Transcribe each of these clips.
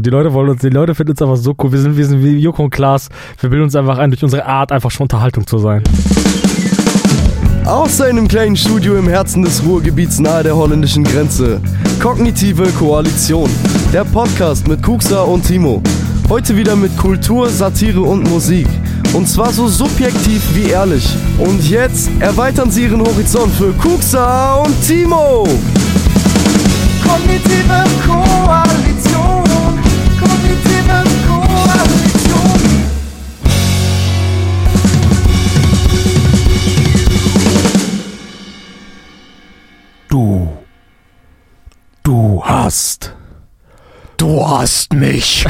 Die Leute wollen uns, die Leute finden uns einfach so cool. Wir sind, wir sind wie Joko und Klaas. Wir bilden uns einfach ein, durch unsere Art einfach schon Unterhaltung zu sein. Aus seinem kleinen Studio im Herzen des Ruhrgebiets nahe der holländischen Grenze. Kognitive Koalition. Der Podcast mit Kuxa und Timo. Heute wieder mit Kultur, Satire und Musik. Und zwar so subjektiv wie ehrlich. Und jetzt erweitern sie ihren Horizont für Kuxa und Timo. Kognitive Koalition. Hast. Du hast mich.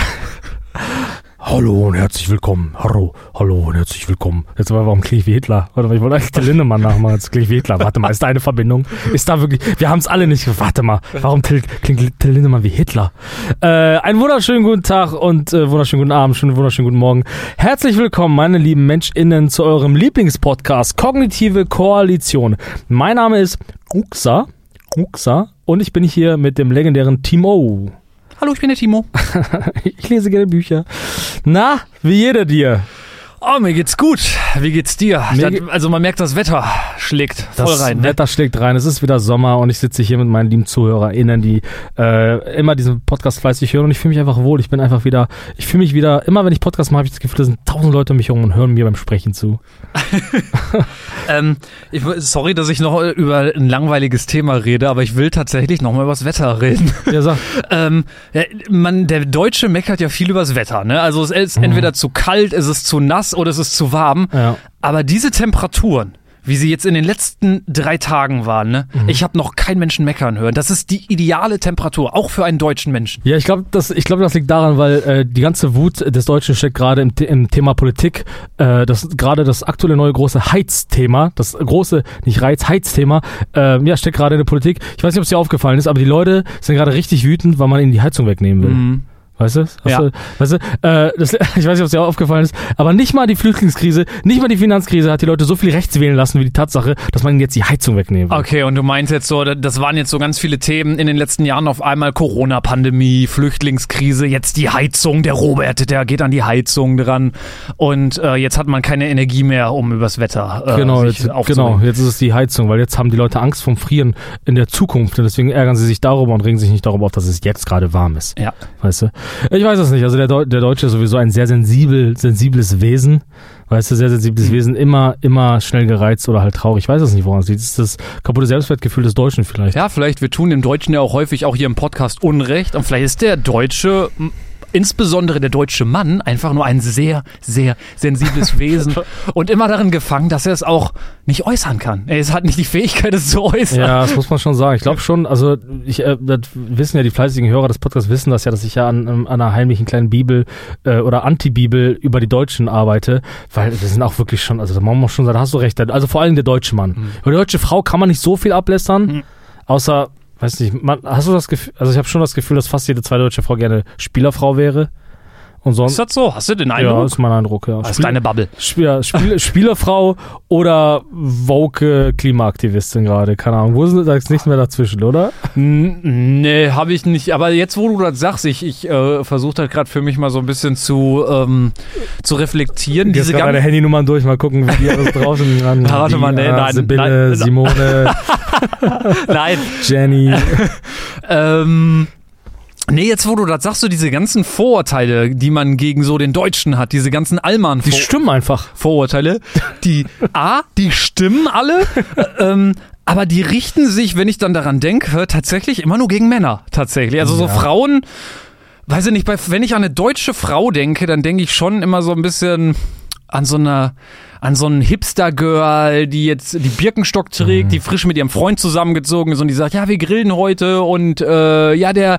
Hallo und herzlich willkommen. Hallo, hallo und herzlich willkommen. Jetzt war warum klinge ich wie Hitler? Warte mal, ich wollte eigentlich den Lindemann nachmachen. Jetzt klinge ich wie Hitler. Warte mal, ist da eine Verbindung? Ist da wirklich. Wir haben es alle nicht. Warte mal, warum Till, klingt Till Lindemann wie Hitler? Äh, einen wunderschönen guten Tag und äh, wunderschönen guten Abend, schönen wunderschönen guten Morgen. Herzlich willkommen, meine lieben MenschInnen, zu eurem Lieblingspodcast Kognitive Koalition. Mein Name ist Uxa. Uxa. Und ich bin hier mit dem legendären Timo. Hallo, ich bin der Timo. Ich lese gerne Bücher. Na, wie jeder dir? Oh, mir geht's gut. Wie geht's dir? Mir Das, also man merkt, das Wetter schlägt voll Das rein. Ne? Wetter schlägt rein. Es ist wieder Sommer und ich sitze hier mit meinen lieben ZuhörerInnen, die äh, immer diesen Podcast fleißig hören und ich fühle mich einfach wohl. Ich bin einfach wieder, ich fühle mich wieder, immer wenn ich Podcast mache, habe ich das Gefühl, da sind tausend Leute um mich herum und hören mir beim Sprechen zu. Ähm, ich, sorry, dass ich noch über ein langweiliges Thema rede, aber ich will tatsächlich noch mal über das Wetter reden. Ja, sag. ähm, ja, man, der Deutsche meckert ja viel übers Wetter. Ne? Also es ist Mhm. entweder zu kalt, es ist zu nass oder es ist zu warm. Ja. Aber diese Temperaturen, wie sie jetzt in den letzten drei Tagen waren, ne? Mhm. ich habe noch keinen Menschen meckern hören. Das ist die ideale Temperatur, auch für einen deutschen Menschen. Ja, ich glaube, das, ich glaube, das liegt daran, weil äh, die ganze Wut des Deutschen steckt gerade im, im Thema Politik. Äh, das gerade das aktuelle neue große Heizthema, das große nicht Reiz, Heizthema, äh, ja, steckt gerade in der Politik. Ich weiß nicht, ob es dir aufgefallen ist, aber die Leute sind gerade richtig wütend, weil man ihnen die Heizung wegnehmen will. Mhm. Weißt du? Hast Ja. du weißt du, äh, das, ich weiß nicht, ob es dir aufgefallen ist, aber nicht mal die Flüchtlingskrise, nicht mal die Finanzkrise hat die Leute so viel rechts wählen lassen wie die Tatsache, dass man jetzt die Heizung wegnehmen will. Okay, und du meinst jetzt so, das waren jetzt so ganz viele Themen in den letzten Jahren auf einmal Corona-Pandemie, Flüchtlingskrise, jetzt die Heizung, der Robert, der geht an die Heizung dran und äh, jetzt hat man keine Energie mehr, um übers Wetter äh, Genau, sich jetzt, genau, jetzt ist es die Heizung, weil jetzt haben die Leute Angst vom Frieren in der Zukunft und deswegen ärgern sie sich darüber und regen sich nicht darüber auf, dass es jetzt gerade warm ist. Ja. Weißt du? Ich weiß es nicht. Also der, Deu der Deutsche ist sowieso ein sehr sensibel, sensibles Wesen. Weißt du, sehr sensibles Mhm. Wesen, immer, immer schnell gereizt oder halt traurig. Ich weiß es nicht, woran es liegt. Das ist das kaputte Selbstwertgefühl des Deutschen vielleicht. Ja, vielleicht, wir tun dem Deutschen ja auch häufig auch hier im Podcast Unrecht und vielleicht ist der Deutsche, insbesondere der deutsche Mann, einfach nur ein sehr, sehr sensibles Wesen und immer darin gefangen, dass er es auch nicht äußern kann. Er hat nicht die Fähigkeit, es zu äußern. Ja, das muss man schon sagen. Ich glaube schon, also ich, äh, das wissen ja die fleißigen Hörer des Podcasts wissen das ja, dass ich ja an, an einer heimlichen kleinen Bibel äh, oder Anti-Bibel über die Deutschen arbeite, weil wir sind auch wirklich schon, also da muss man schon sagen, da hast du recht. Also vor allem der deutsche Mann. Über die deutsche Frau kann man nicht so viel ablästern, Mhm. außer, weiß nicht, man, hast du das Gefühl, also ich habe schon das Gefühl, dass fast jede zweite deutsche Frau gerne Spielerfrau wäre. Und sonst, Ist das so? Hast du den ja, Eindruck? ist mein Eindruck, ja. das ist Spiel- deine Bubble. Spiel, Spiel, Spielerfrau oder woke Klimaaktivistin gerade, keine Ahnung. Wo sind da ist nichts mehr dazwischen, oder? Nee, habe ich nicht. Aber jetzt, wo du das sagst, ich, ich äh, versuche das gerade für mich mal so ein bisschen zu, ähm, zu reflektieren. Diese ganzen Nummern durch, mal gucken, wie die alles draußen ran. Warte mal, nee, Dina, nein, Sibylle, nein. Simone, Nein. Jenny. Ähm, nee, jetzt wo du das sagst, so diese ganzen Vorurteile, die man gegen so den Deutschen hat, diese ganzen allmann Die stimmen einfach. Vorurteile, die A, die stimmen alle, äh, ähm, aber die richten sich, wenn ich dann daran denke, tatsächlich immer nur gegen Männer. Tatsächlich. Also so Ja. Frauen, weiß ich nicht, bei, wenn ich an eine deutsche Frau denke, dann denke ich schon immer so ein bisschen an so eine an so einen Hipster-Girl, die jetzt die Birkenstock trägt, Mhm. die frisch mit ihrem Freund zusammengezogen ist und die sagt, ja, wir grillen heute und äh, ja, der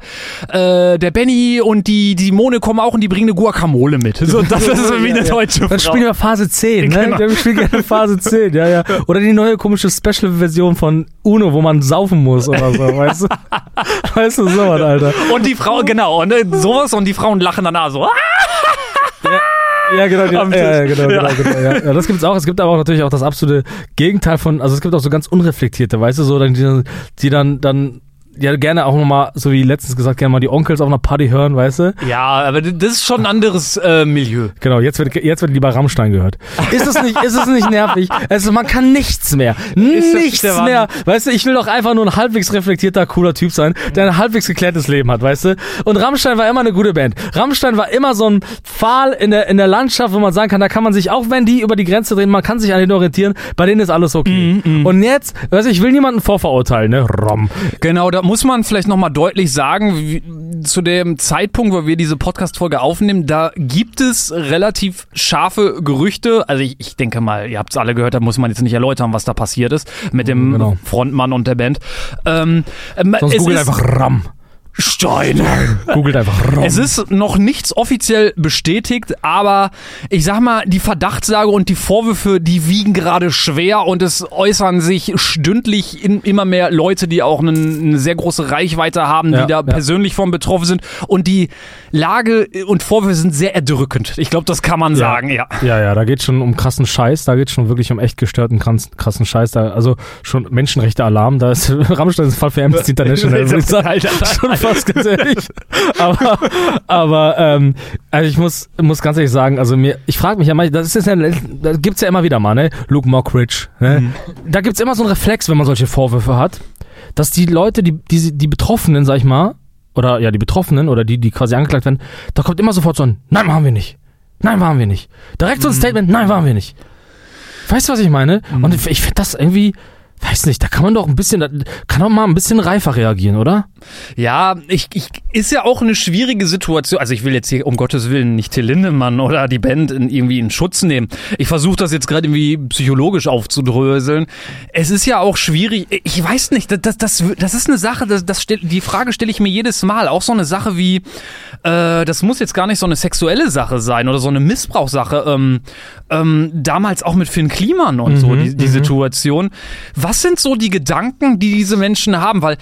äh, der Benny und die die Simone kommen auch und die bringen eine Guacamole mit. So, das ist so wie eine deutsche Frau. Dann spielen wir Phase 10, ne? Genau. Wir spielen gerne Phase 10, ja, ja. Oder die neue komische Special-Version von Uno, wo man saufen muss oder so, weißt du? Weißt du, sowas, Alter. Und die Frau, genau, und äh, sowas und die Frauen lachen dann auch so. Ah! Ja, genau, die, ja, Am ja, genau, genau, Ja. genau. Ja. ja, das gibt's auch. Es gibt aber auch natürlich auch das absolute Gegenteil von, also es gibt auch so ganz unreflektierte, weißt du, so, dann, die, die dann, dann ja gerne auch nochmal, so wie letztens gesagt, gerne mal die Onkels auf einer Party hören, weißt du? Ja, aber das ist schon ein anderes äh, Milieu. Genau, jetzt wird, jetzt wird lieber Rammstein gehört. Ist es nicht, ist es nicht nervig? Also man kann nichts mehr. Nichts mehr. Weißt du, ich will doch einfach nur ein halbwegs reflektierter, cooler Typ sein, der ein halbwegs geklärtes Leben hat, weißt du? Und Rammstein war immer eine gute Band. Rammstein war immer so ein Pfahl in der, in der Landschaft, wo man sagen kann, da kann man sich, auch wenn die über die Grenze drehen, man kann sich an denen orientieren, bei denen ist alles okay. Und jetzt, weißt du, ich will niemanden vorverurteilen, ne? Rom. Genau, da muss man vielleicht nochmal deutlich sagen, wie, zu dem Zeitpunkt, wo wir diese Podcast-Folge aufnehmen, da gibt es relativ scharfe Gerüchte. Also ich, ich denke mal, ihr habt es alle gehört, da muss man jetzt nicht erläutern, was da passiert ist mit dem Genau. Frontmann und der Band. Ähm, ähm, Sonst es googelt einfach Ram. Stein. Googelt einfach Ram. Es ist noch nichts offiziell bestätigt, aber ich sag mal, die Verdachtslage und die Vorwürfe, die wiegen gerade schwer und es äußern sich stündlich in immer mehr Leute, die auch einen, eine sehr große Reichweite haben, Ja, die da ja. persönlich von betroffen sind. Und die Lage und Vorwürfe sind sehr erdrückend. Ich glaube, das kann man sagen, ja. Ja, ja, da geht schon um krassen Scheiß, da geht schon wirklich um echt gestörten krass- krassen Scheiß, da, also schon Menschenrechte-Alarm, da ist Rammstein ist ein Fall für Amnesty International. Alter, fast ganz ehrlich. Aber, aber ähm, also ich muss, muss ganz ehrlich sagen, also mir, ich frage mich ja mal, das ist ja, da gibt's ja immer wieder mal, ne? Luke Mockridge, ne? Da gibt's immer so einen Reflex, wenn man solche Vorwürfe hat, dass die Leute, die, die, die Betroffenen, sag ich mal, oder ja, die Betroffenen oder die, die quasi angeklagt werden, da kommt immer sofort so ein, nein, waren wir nicht. Nein, waren wir nicht. Direkt so ein Statement, nein, waren wir nicht. Weißt du, was ich meine? Und ich, ich finde das irgendwie, weiß nicht, da kann man doch ein bisschen, kann doch mal ein bisschen reifer reagieren, oder? Ja, ich, ich, ist ja auch eine schwierige Situation. Also ich will jetzt hier um Gottes Willen nicht Till Lindemann oder die Band in, irgendwie in Schutz nehmen. Ich versuche das jetzt gerade irgendwie psychologisch aufzudröseln. Es ist ja auch schwierig. Ich weiß nicht, das, das, das ist eine Sache, das, das stell, die Frage stelle ich mir jedes Mal. Auch so eine Sache wie, äh, das muss jetzt gar nicht so eine sexuelle Sache sein oder so eine Missbrauchssache. Ähm, ähm, damals auch mit Finn Kliman und so, die, die Situation. Was sind so die Gedanken, die diese Menschen haben? Weil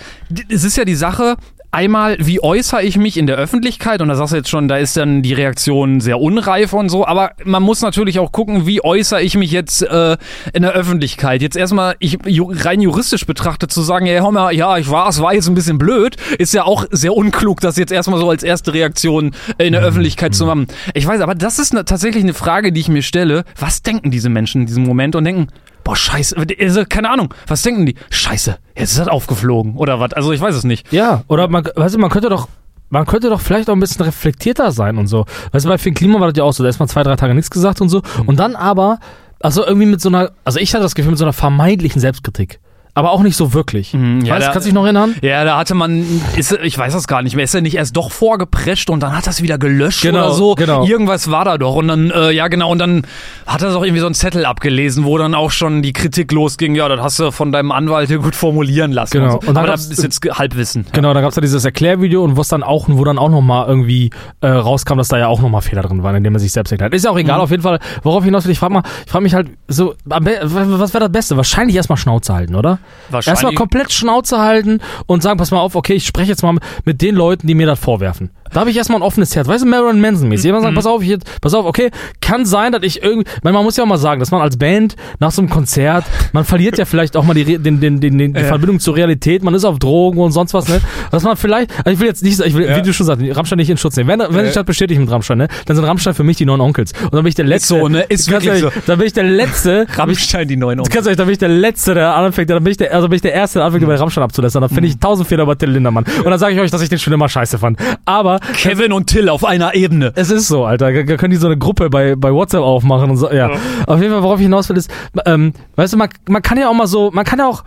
es ist ja die Sache, Einmal, wie äußere ich mich in der Öffentlichkeit? Und da sagst du jetzt schon, da ist dann die Reaktion sehr unreif und so. Aber man muss natürlich auch gucken, wie äußere ich mich jetzt äh, in der Öffentlichkeit. Jetzt erstmal, ich rein juristisch betrachtet zu sagen, ja, hör mal, ja, ich war, es war jetzt ein bisschen blöd, ist ja auch sehr unklug, das jetzt erstmal so als erste Reaktion in der Öffentlichkeit zu machen. Ich weiß, aber das ist ne, tatsächlich eine Frage, die ich mir stelle. Was denken diese Menschen in diesem Moment und denken, boah, scheiße, also, keine Ahnung, was denken die? Scheiße, jetzt ist das aufgeflogen oder was? Also ich weiß es nicht. Ja, oder man, weißt du, man könnte doch, man könnte doch vielleicht auch ein bisschen reflektierter sein und so. Weißt du, bei Finn Klima war das ja auch so, da ist mal zwei, drei Tage nichts gesagt und so. Und dann aber, also irgendwie mit so einer, also ich hatte das Gefühl mit so einer vermeintlichen Selbstkritik. Aber auch nicht so wirklich. Mhm, ja, weißt, da- kannst du dich noch erinnern? Ja, da hatte man, ist, ich weiß das gar nicht mehr, ist er nicht erst doch vorgeprescht und dann hat er es wieder gelöscht Genau, oder so. genau. Irgendwas war da doch und dann, äh, ja genau, und dann hat er doch irgendwie so einen Zettel abgelesen, wo dann auch schon die Kritik losging, ja, das hast du von deinem Anwalt hier gut formulieren lassen. Genau. Und so. Und dann Aber das ist jetzt Halbwissen. Genau, da gab's ja dieses Erklärvideo und wo es dann auch, wo dann auch nochmal irgendwie äh, rauskam, dass da ja auch nochmal Fehler drin waren, indem er sich selbst erklärt. Ist ja auch egal, Mhm. auf jeden Fall, worauf ich hinaus will, ich frage mal, ich frage mich halt so, was wäre das Beste? Wahrscheinlich erstmal Schnauze halten, oder? Erstmal komplett Schnauze halten und sagen, pass mal auf, okay, ich spreche jetzt mal mit den Leuten, die mir das vorwerfen. Da habe ich erstmal ein offenes Herz. Weißt du, Marilyn Manson-mäßig. Jemand Mhm. sagt, pass auf, ich, pass auf, okay, kann sein, dass ich irgendwie, meine, man muss ja auch mal sagen, dass man als Band nach so einem Konzert, man verliert ja vielleicht auch mal die, den, den, den, den, die. Verbindung zur Realität, man ist auf Drogen und sonst was, ne? Dass man vielleicht, also ich will jetzt nicht, ich will, wie du schon sagst, Rammstein nicht in Schutz nehmen. Wenn, wenn ich das bestätige mit Rammstein, ne, dann sind Rammstein für mich die neuen Onkels. Und dann bin ich der Letzte. so, ne? Ist wirklich ehrlich, Dann bin ich der Letzte, Rammstein, die neuen Ganz ehrlich, da bin ich der Letzte, der anfängt, dann bin ich der, also bin ich der Erste, der anfängt, über Rammstein abzulästern. Da finde ich tausend Fehler bei Till Lindermann. Und dann sage ich euch, dass ich den schon immer scheiße fand. Aber Kevin und Till auf einer Ebene. es ist so, Alter. Da können die so eine Gruppe bei, bei WhatsApp aufmachen und so. Ja. Auf jeden Fall, worauf ich hinaus will, ist, ähm, weißt du, man, man kann ja auch mal so, man kann ja auch,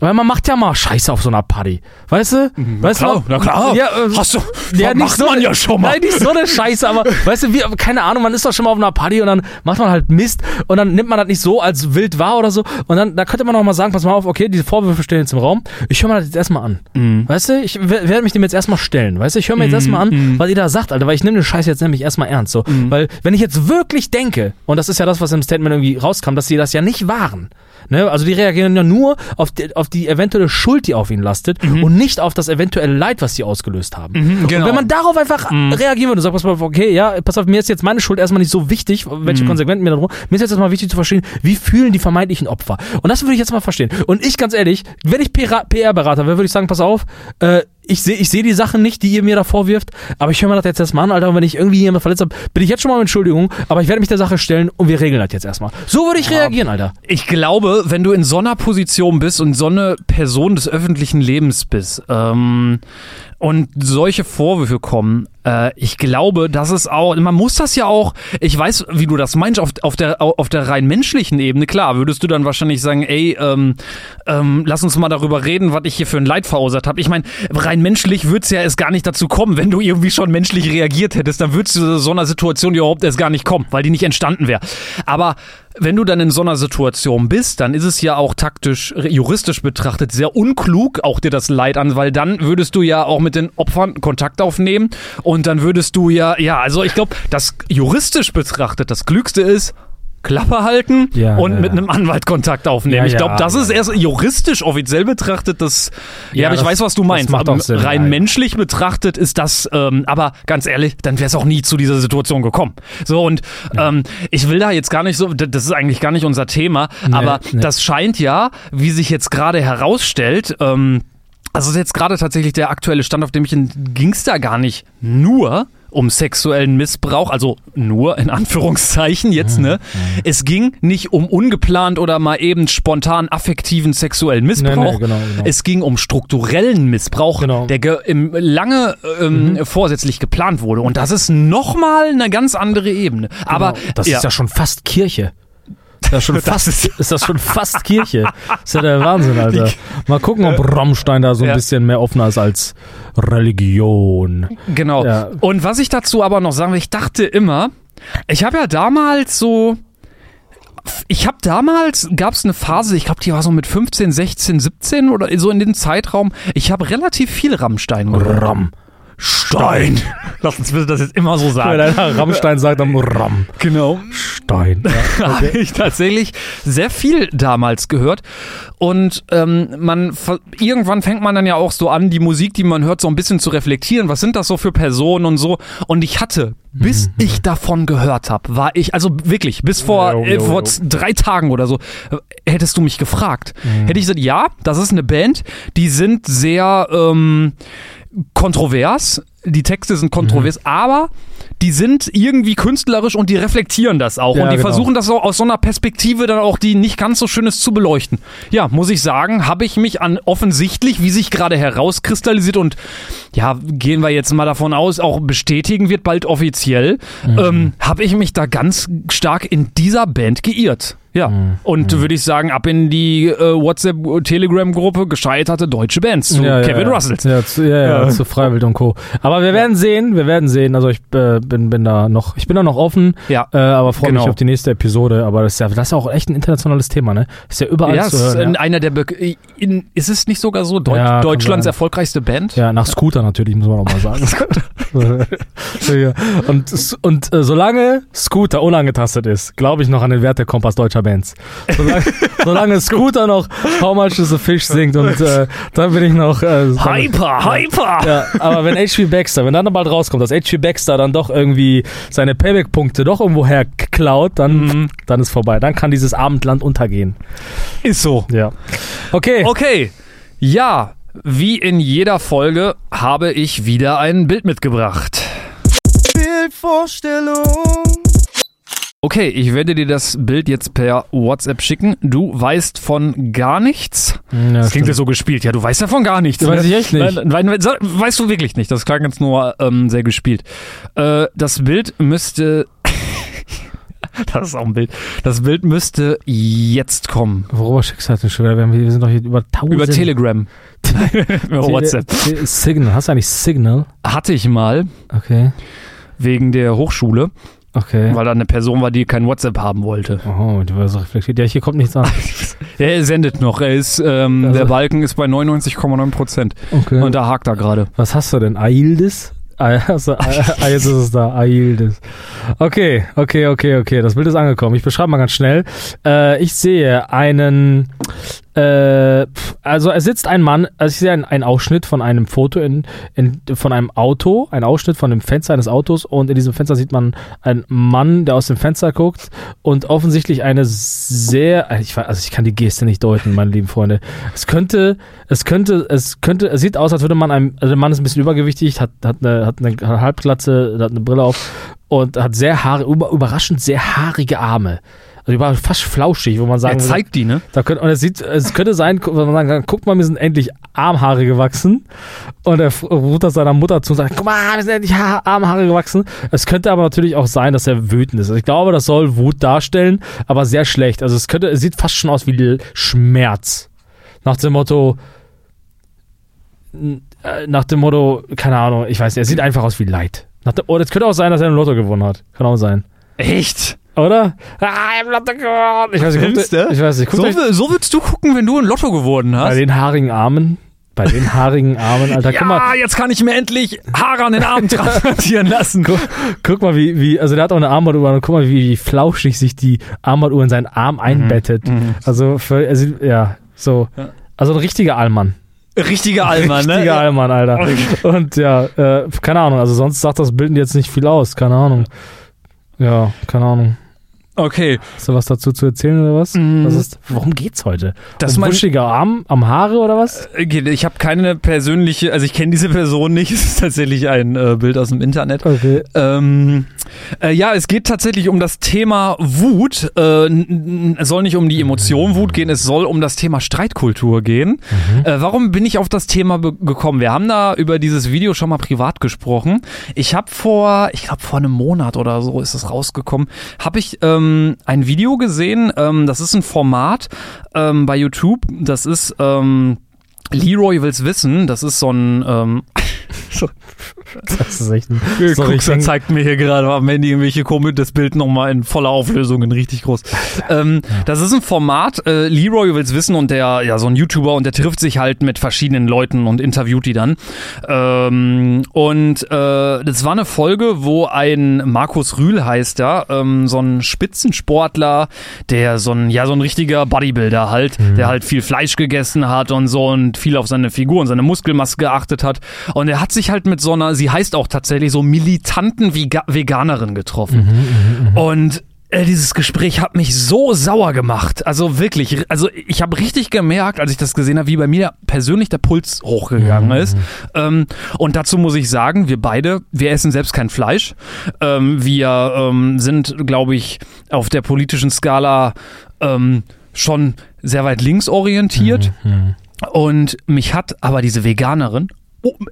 weil man macht ja mal Scheiße auf so einer Party. Weißt du? weißt klar, du? na klar. Ja, äh, Hast du, ja, nicht macht so, man ja schon mal. Nein, nicht so eine Scheiße, aber weißt du, wie, keine Ahnung, man ist doch schon mal auf einer Party und dann macht man halt Mist und dann nimmt man das nicht so als wild wahr oder so und dann, da könnte man auch mal sagen, pass mal auf, okay, diese Vorwürfe stehen jetzt im Raum, ich höre mir das jetzt erstmal an. Mhm. Weißt du, ich wer- werde mich dem jetzt erstmal stellen, weißt du, ich höre mir jetzt erstmal an, was ihr da sagt, Alter, weil ich nehme den Scheiß jetzt nämlich erstmal ernst, so, weil wenn ich jetzt wirklich denke, und das ist ja das, was im Statement irgendwie rauskam, dass sie das ja nicht waren, Ne? Also die reagieren ja nur auf, die, auf auf die eventuelle Schuld, die auf ihn lastet und nicht auf das eventuelle Leid, was sie ausgelöst haben. Mhm, genau. Und wenn man darauf einfach reagieren würde und sagt, pass mal, auf, okay, ja, pass auf, mir ist jetzt meine Schuld erstmal nicht so wichtig, welche Mhm. Konsequenzen mir da drum, mir ist jetzt erstmal wichtig zu verstehen, wie fühlen die vermeintlichen Opfer. Und das würde ich jetzt mal verstehen. Und ich, ganz ehrlich, wenn ich PR-Berater wäre, würde ich sagen, pass auf, äh, ich sehe ich seh die Sachen nicht, die ihr mir da vorwirft, aber ich höre mir das jetzt erstmal an, Alter, und wenn ich irgendwie jemand verletzt habe, bin ich jetzt schon mal um Entschuldigung, aber ich werde mich der Sache stellen und wir regeln das jetzt erstmal. So würde ich reagieren, Alter. Ich glaube, wenn du in so einer Position bist und so eine Person des öffentlichen Lebens bist ähm, und solche Vorwürfe kommen, äh, ich glaube, das ist auch, man muss das ja auch, ich weiß, wie du das meinst, auf, auf, der, auf der rein menschlichen Ebene, klar, würdest du dann wahrscheinlich sagen, ey, ähm, ähm, lass uns mal darüber reden, was ich hier für ein Leid verursacht habe. Ich meine, rein menschlich würde es ja erst gar nicht dazu kommen, wenn du irgendwie schon menschlich reagiert hättest, dann würdest du so einer Situation überhaupt erst gar nicht kommen, weil die nicht entstanden wäre. Aber wenn du dann in so einer Situation bist, dann ist es ja auch taktisch, juristisch betrachtet sehr unklug, auch dir das Leid an, weil dann würdest du ja auch mit den Opfern Kontakt aufnehmen und dann würdest du ja, ja, also ich glaube, das juristisch betrachtet, das Klügste ist, Klappe halten Ja, und ja, mit einem Anwalt Kontakt aufnehmen. Ja, ich glaube, das ist erst juristisch offiziell betrachtet das. Ja, aber ich das- weiß, was du meinst. Sinn, rein menschlich betrachtet ist das, ähm, aber ganz ehrlich, dann wäre es auch nie zu dieser Situation gekommen. So und ähm, ich will da jetzt gar nicht so, das ist eigentlich gar nicht unser Thema, aber nee. das scheint ja, wie sich jetzt gerade herausstellt, ähm, also ist jetzt gerade tatsächlich der aktuelle Stand, auf dem ich ging es da gar nicht nur um sexuellen Missbrauch, also nur in Anführungszeichen jetzt, ne? Es ging nicht um ungeplant oder mal eben spontan affektiven sexuellen Missbrauch. Nee, nee, genau, genau. Es ging um strukturellen Missbrauch, Genau. Mhm. der ge im, lange ähm, vorsätzlich geplant wurde. Und das ist nochmal eine ganz andere Ebene. Aber Genau. das ja, ist ja schon fast Kirche. Ist das schon fast, ist, das schon fast Kirche. Das ist ja der Wahnsinn, Alter. Mal gucken, ob Rammstein da so ein Ja. bisschen mehr offener ist als Religion. Genau. Ja. Und was ich dazu aber noch sagen will, ich dachte immer, ich habe ja damals so, ich habe damals, gab es eine Phase, ich glaube, die war so mit 15, 16, 17 oder so in dem Zeitraum, ich habe relativ viel Rammstein gehört. Rammstein. Lass uns bitte das jetzt immer so Wenn sagen. einer Rammstein sagt, dann Rammstein. Genau. Ja. habe ich tatsächlich sehr viel damals gehört. Und ähm, man irgendwann fängt man dann ja auch so an, die Musik, die man hört, so ein bisschen zu reflektieren. Was sind das so für Personen und so? Und ich hatte, bis ich davon gehört habe, war ich, also wirklich, bis vor, Jo, jo, vor jo. z- drei Tagen oder so, äh, hättest du mich gefragt. Hätte ich gesagt, ja, das ist eine Band, die sind sehr ähm, kontrovers. Die Texte sind kontrovers, aber die sind irgendwie künstlerisch und die reflektieren das auch. Ja, und die genau. versuchen das so aus so einer Perspektive dann auch, die nicht ganz so schön ist, zu beleuchten. Ja, muss ich sagen, habe ich mich an offensichtlich, wie sich gerade herauskristallisiert und ja, gehen wir jetzt mal davon aus, auch bestätigen wird bald offiziell, Mhm. ähm, habe ich mich da ganz stark in dieser Band geirrt. Ja, Mhm. und würde ich sagen, ab in die äh, WhatsApp-Telegram-Gruppe gescheiterte deutsche Bands zu Ja, Kevin ja. Russell. Ja, zu, ja, ja, zu Freiwild und Co. Aber wir werden sehen, wir werden sehen. Also ich äh, bin, bin da noch, ich bin da noch offen, Ja. äh, aber freue mich Genau. auf die nächste Episode. Aber das ist ja, das ist auch echt ein internationales Thema, ne? Ist ja überall Ja, zu ist hören. in Ja. einer der Be in, ist es nicht sogar so kann Deutschlands erfolgreichste Band? Ja, nach Scooter natürlich, muss man auch mal sagen. Und, und äh, solange Scooter unangetastet ist, glaube ich noch an den Wertekompass deutscher Bands. Solange, solange Scooter noch How Much is a Fish singt und äh, dann bin ich noch... Äh, dann- Hyper, Hyper! Ja, aber wenn H.P. Baxter, wenn dann bald rauskommt, dass H.P. Baxter dann doch irgendwie seine Payback-Punkte doch irgendwo her klaut, dann, Mhm. dann ist vorbei. Dann kann dieses Abendland untergehen. Ist so. Ja. Okay. Okay, ja, wie in jeder Folge habe ich wieder ein Bild mitgebracht. Bildvorstellung. Okay, ich werde dir das Bild jetzt per WhatsApp schicken. Du weißt von gar nichts. Ja, Das klingt ja so gespielt. Ja, du weißt ja von gar nichts. Weiß ne? ich echt nicht. Nein, nein, weißt du wirklich nicht. Das klang jetzt nur ähm, sehr gespielt. Äh, das Bild müsste. das ist auch ein Bild. Das Bild müsste jetzt kommen. Worüber schickst du das denn schon? Wir sind doch hier über tausend... Über Telegram. Über WhatsApp. Tele- Signal. Hast du eigentlich Signal? Hatte ich mal Okay. wegen der Hochschule, Okay. weil da eine Person war, die kein WhatsApp haben wollte. Oh, du warst so reflektiert. Ja, hier kommt nichts an. Er sendet noch. Er ist, ähm, Also- der Balken ist bei 99,9 Prozent. Okay. Und da hakt er gerade. Was hast du denn? Aildes? Ah, Also, jetzt ist es da. Aildes. Okay, okay, okay, okay. Das Bild ist angekommen. Ich beschreibe mal ganz schnell. Äh, ich sehe einen Äh, also er sitzt ein Mann, also ich sehe einen, einen Ausschnitt von einem Foto in, in, von einem Auto, ein Ausschnitt von dem Fenster eines Autos und in diesem Fenster sieht man einen Mann, der aus dem Fenster guckt und offensichtlich eine sehr, ich, weiß- also ich kann die Geste nicht deuten, meine lieben Freunde. Es könnte, es könnte, es könnte, es sieht aus, als würde man einem, also der Mann ist ein bisschen übergewichtig, hat, hat eine, hat eine Halbglatze, hat eine Brille auf und hat sehr haare, über, überraschend sehr haarige Arme. Also über, fast flauschig, wo man sagen Er zeigt die, ne? da könnte, und es sieht, es könnte sein, wenn man sagen kann, guck mal, mir sind endlich Armhaare gewachsen. Und er ruft das seiner Mutter zu und sagt, guck mal, mir sind endlich ha Armhaare gewachsen. Es könnte aber natürlich auch sein, dass er wütend ist. Also ich glaube, das soll Wut darstellen, aber sehr schlecht. Also es könnte, es sieht fast schon aus wie Schmerz. Nach dem Motto, äh, nach dem Motto, keine Ahnung, ich weiß nicht, er sieht einfach aus wie Leid. Nach dem, oder es könnte auch sein, dass er im Lotto gewonnen hat. Kann auch sein. Echt? Oder? Ah, ich hab Lotto gewonnen. Ich weiß nicht, guckt, Findest du? ich weiß nicht, guckt So, euch- wi- so würdest du gucken, wenn du ein Lotto gewonnen bei hast? den haarigen Armen. Bei den haarigen Armen, Alter. ja, Guck mal, jetzt kann ich mir endlich Haare an den Armen transplantieren lassen. guck mal, wie, wie, also der hat auch eine Armbanduhr und guck mal, wie, wie flauschig sich die Armbanduhr in seinen Arm einbettet. Also, für, also, ja, so. Also ein richtiger Allmann. Richtiger Allmann, ne? Richtiger Allmann, Alter. Und ja, äh, keine Ahnung, also sonst sagt das Bild jetzt nicht viel aus, keine Ahnung. Ja, keine Ahnung. Okay. Hast du was dazu zu erzählen oder was? Mm. was ist, worum geht's heute? Das um wuschiger Arm am Haare oder was? Okay, ich habe keine persönliche, also ich kenne diese Person nicht, es ist tatsächlich ein äh, Bild aus dem Internet. Okay. Ähm, äh, ja, es geht tatsächlich um das Thema Wut. Äh, es soll nicht um die Emotion Wut gehen, es soll um das Thema Streitkultur gehen. Äh, warum bin ich auf das Thema gekommen? Wir haben da über dieses Video schon mal privat gesprochen. Ich habe vor, ich glaube vor einem Monat oder so ist es rausgekommen, habe ich ähm, ein Video gesehen. Ähm, das ist ein Format ähm, bei YouTube. Das ist ähm, Leroy will's wissen. Das ist so ein ähm, Das ist echt ein, Sorry, häng- zeigt mir hier gerade am Handy irgendwelche komisch, das Bild nochmal in voller Auflösung, in richtig groß. Ähm, Das ist ein Format, äh, Leroy will's wissen und der, ja, so ein YouTuber und der trifft sich halt mit verschiedenen Leuten und interviewt die dann. Ähm, und äh, das war eine Folge, wo ein Markus Rühl heißt er, ähm, so ein Spitzensportler, der so ein, ja, so ein richtiger Bodybuilder halt, der halt viel Fleisch gegessen hat und so und viel auf seine Figur und seine Muskelmasse geachtet hat. Und er hat sich halt mit so einer, sie heißt auch tatsächlich so militanten Vega Veganerin getroffen. Und äh, dieses Gespräch hat mich so sauer gemacht. Also wirklich, also ich habe richtig gemerkt, als ich das gesehen habe, wie bei mir persönlich der Puls hochgegangen ist. Ähm, und dazu muss ich sagen, wir beide, wir essen selbst kein Fleisch. Ähm, wir ähm, sind, glaube ich, auf der politischen Skala ähm, schon sehr weit links orientiert. Und mich hat aber diese Veganerin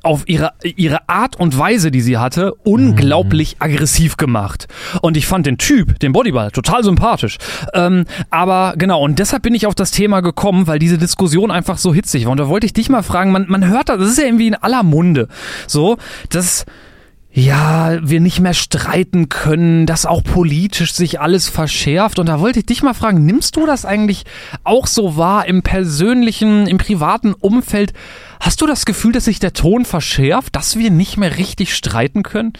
auf ihre, ihre Art und Weise, die sie hatte, unglaublich aggressiv gemacht. Und ich fand den Typ, den Bodybuilder, total sympathisch. Ähm, aber genau, und deshalb bin ich auf das Thema gekommen, weil diese Diskussion einfach so hitzig war. Und da wollte ich dich mal fragen, man, man hört das, das ist ja irgendwie in aller Munde. So, dass ja, wir nicht mehr streiten können, dass auch politisch sich alles verschärft. Und da wollte ich dich mal fragen, nimmst du das eigentlich auch so wahr im persönlichen, im privaten Umfeld? Hast du das Gefühl, dass sich der Ton verschärft, dass wir nicht mehr richtig streiten können?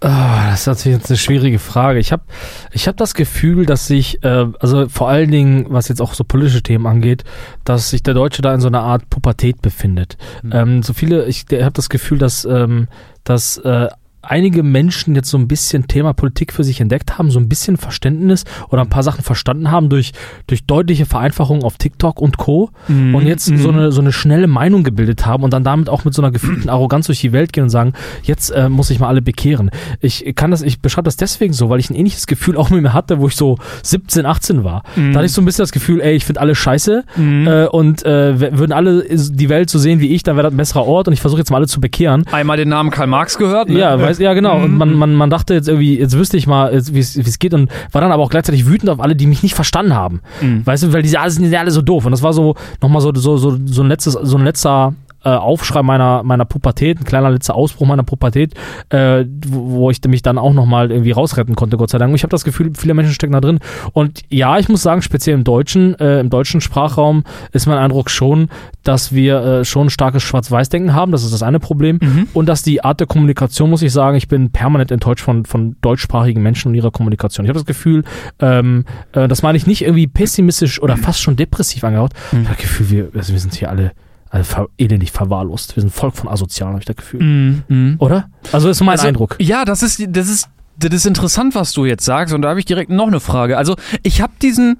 Ah, das ist natürlich jetzt eine schwierige Frage. Ich habe ich hab das Gefühl, dass sich, äh, also vor allen Dingen, was jetzt auch so politische Themen angeht, dass sich der Deutsche da in so einer Art Pubertät befindet. Ähm, so viele, ich habe das Gefühl, dass, ähm, dass äh, einige Menschen jetzt so ein bisschen Thema Politik für sich entdeckt haben, so ein bisschen Verständnis oder ein paar Sachen verstanden haben durch, durch deutliche Vereinfachungen auf TikTok und Co. und jetzt so, eine, so eine schnelle Meinung gebildet haben und dann damit auch mit so einer gefühlten Arroganz durch die Welt gehen und sagen, jetzt äh, muss ich mal alle bekehren. Ich kann das, ich beschreibe das deswegen so, weil ich ein ähnliches Gefühl auch mit mir hatte, wo ich so 17, 18 war. Da hatte ich so ein bisschen das Gefühl, ey, ich finde alle scheiße äh, und äh, würden alle die Welt so sehen wie ich, dann wäre das ein besserer Ort und ich versuche jetzt mal alle zu bekehren. Einmal den Namen Karl Marx gehört? Ne? Ja, weiß, ja, genau. Und man, man, man dachte jetzt irgendwie, jetzt wüsste ich mal, wie es wie es geht und war dann aber auch gleichzeitig wütend auf alle, die mich nicht verstanden haben. Weißt du, weil diese alle sind ja alle so doof. Und das war so nochmal so, so, so, so ein letztes, so ein letzter, äh, Aufschrei meiner, meiner Pubertät, ein kleiner letzter Ausbruch meiner Pubertät, äh, wo, wo ich mich dann auch nochmal irgendwie rausretten konnte, Gott sei Dank. Und ich habe das Gefühl, viele Menschen stecken da drin. Und ja, ich muss sagen, speziell im deutschen, äh, im deutschen Sprachraum ist mein Eindruck schon, dass wir äh, schon ein starkes Schwarz-Weiß-Denken haben. Das ist das eine Problem. Und dass die Art der Kommunikation, muss ich sagen, ich bin permanent enttäuscht von, von deutschsprachigen Menschen und ihrer Kommunikation. Ich habe das Gefühl, ähm, äh, das meine ich nicht irgendwie pessimistisch oder fast schon depressiv angehaucht. Ich habe das Gefühl, wir, also wir sind hier alle, alle ver elendig verwahrlost. Wir sind Volk von Asozialen, habe ich das Gefühl. Mhm. Mhm. Oder? Also ist mein Also, Eindruck. Ja, das ist, das ist, das ist interessant, was du jetzt sagst. Und da habe ich direkt noch eine Frage. Also, ich habe diesen.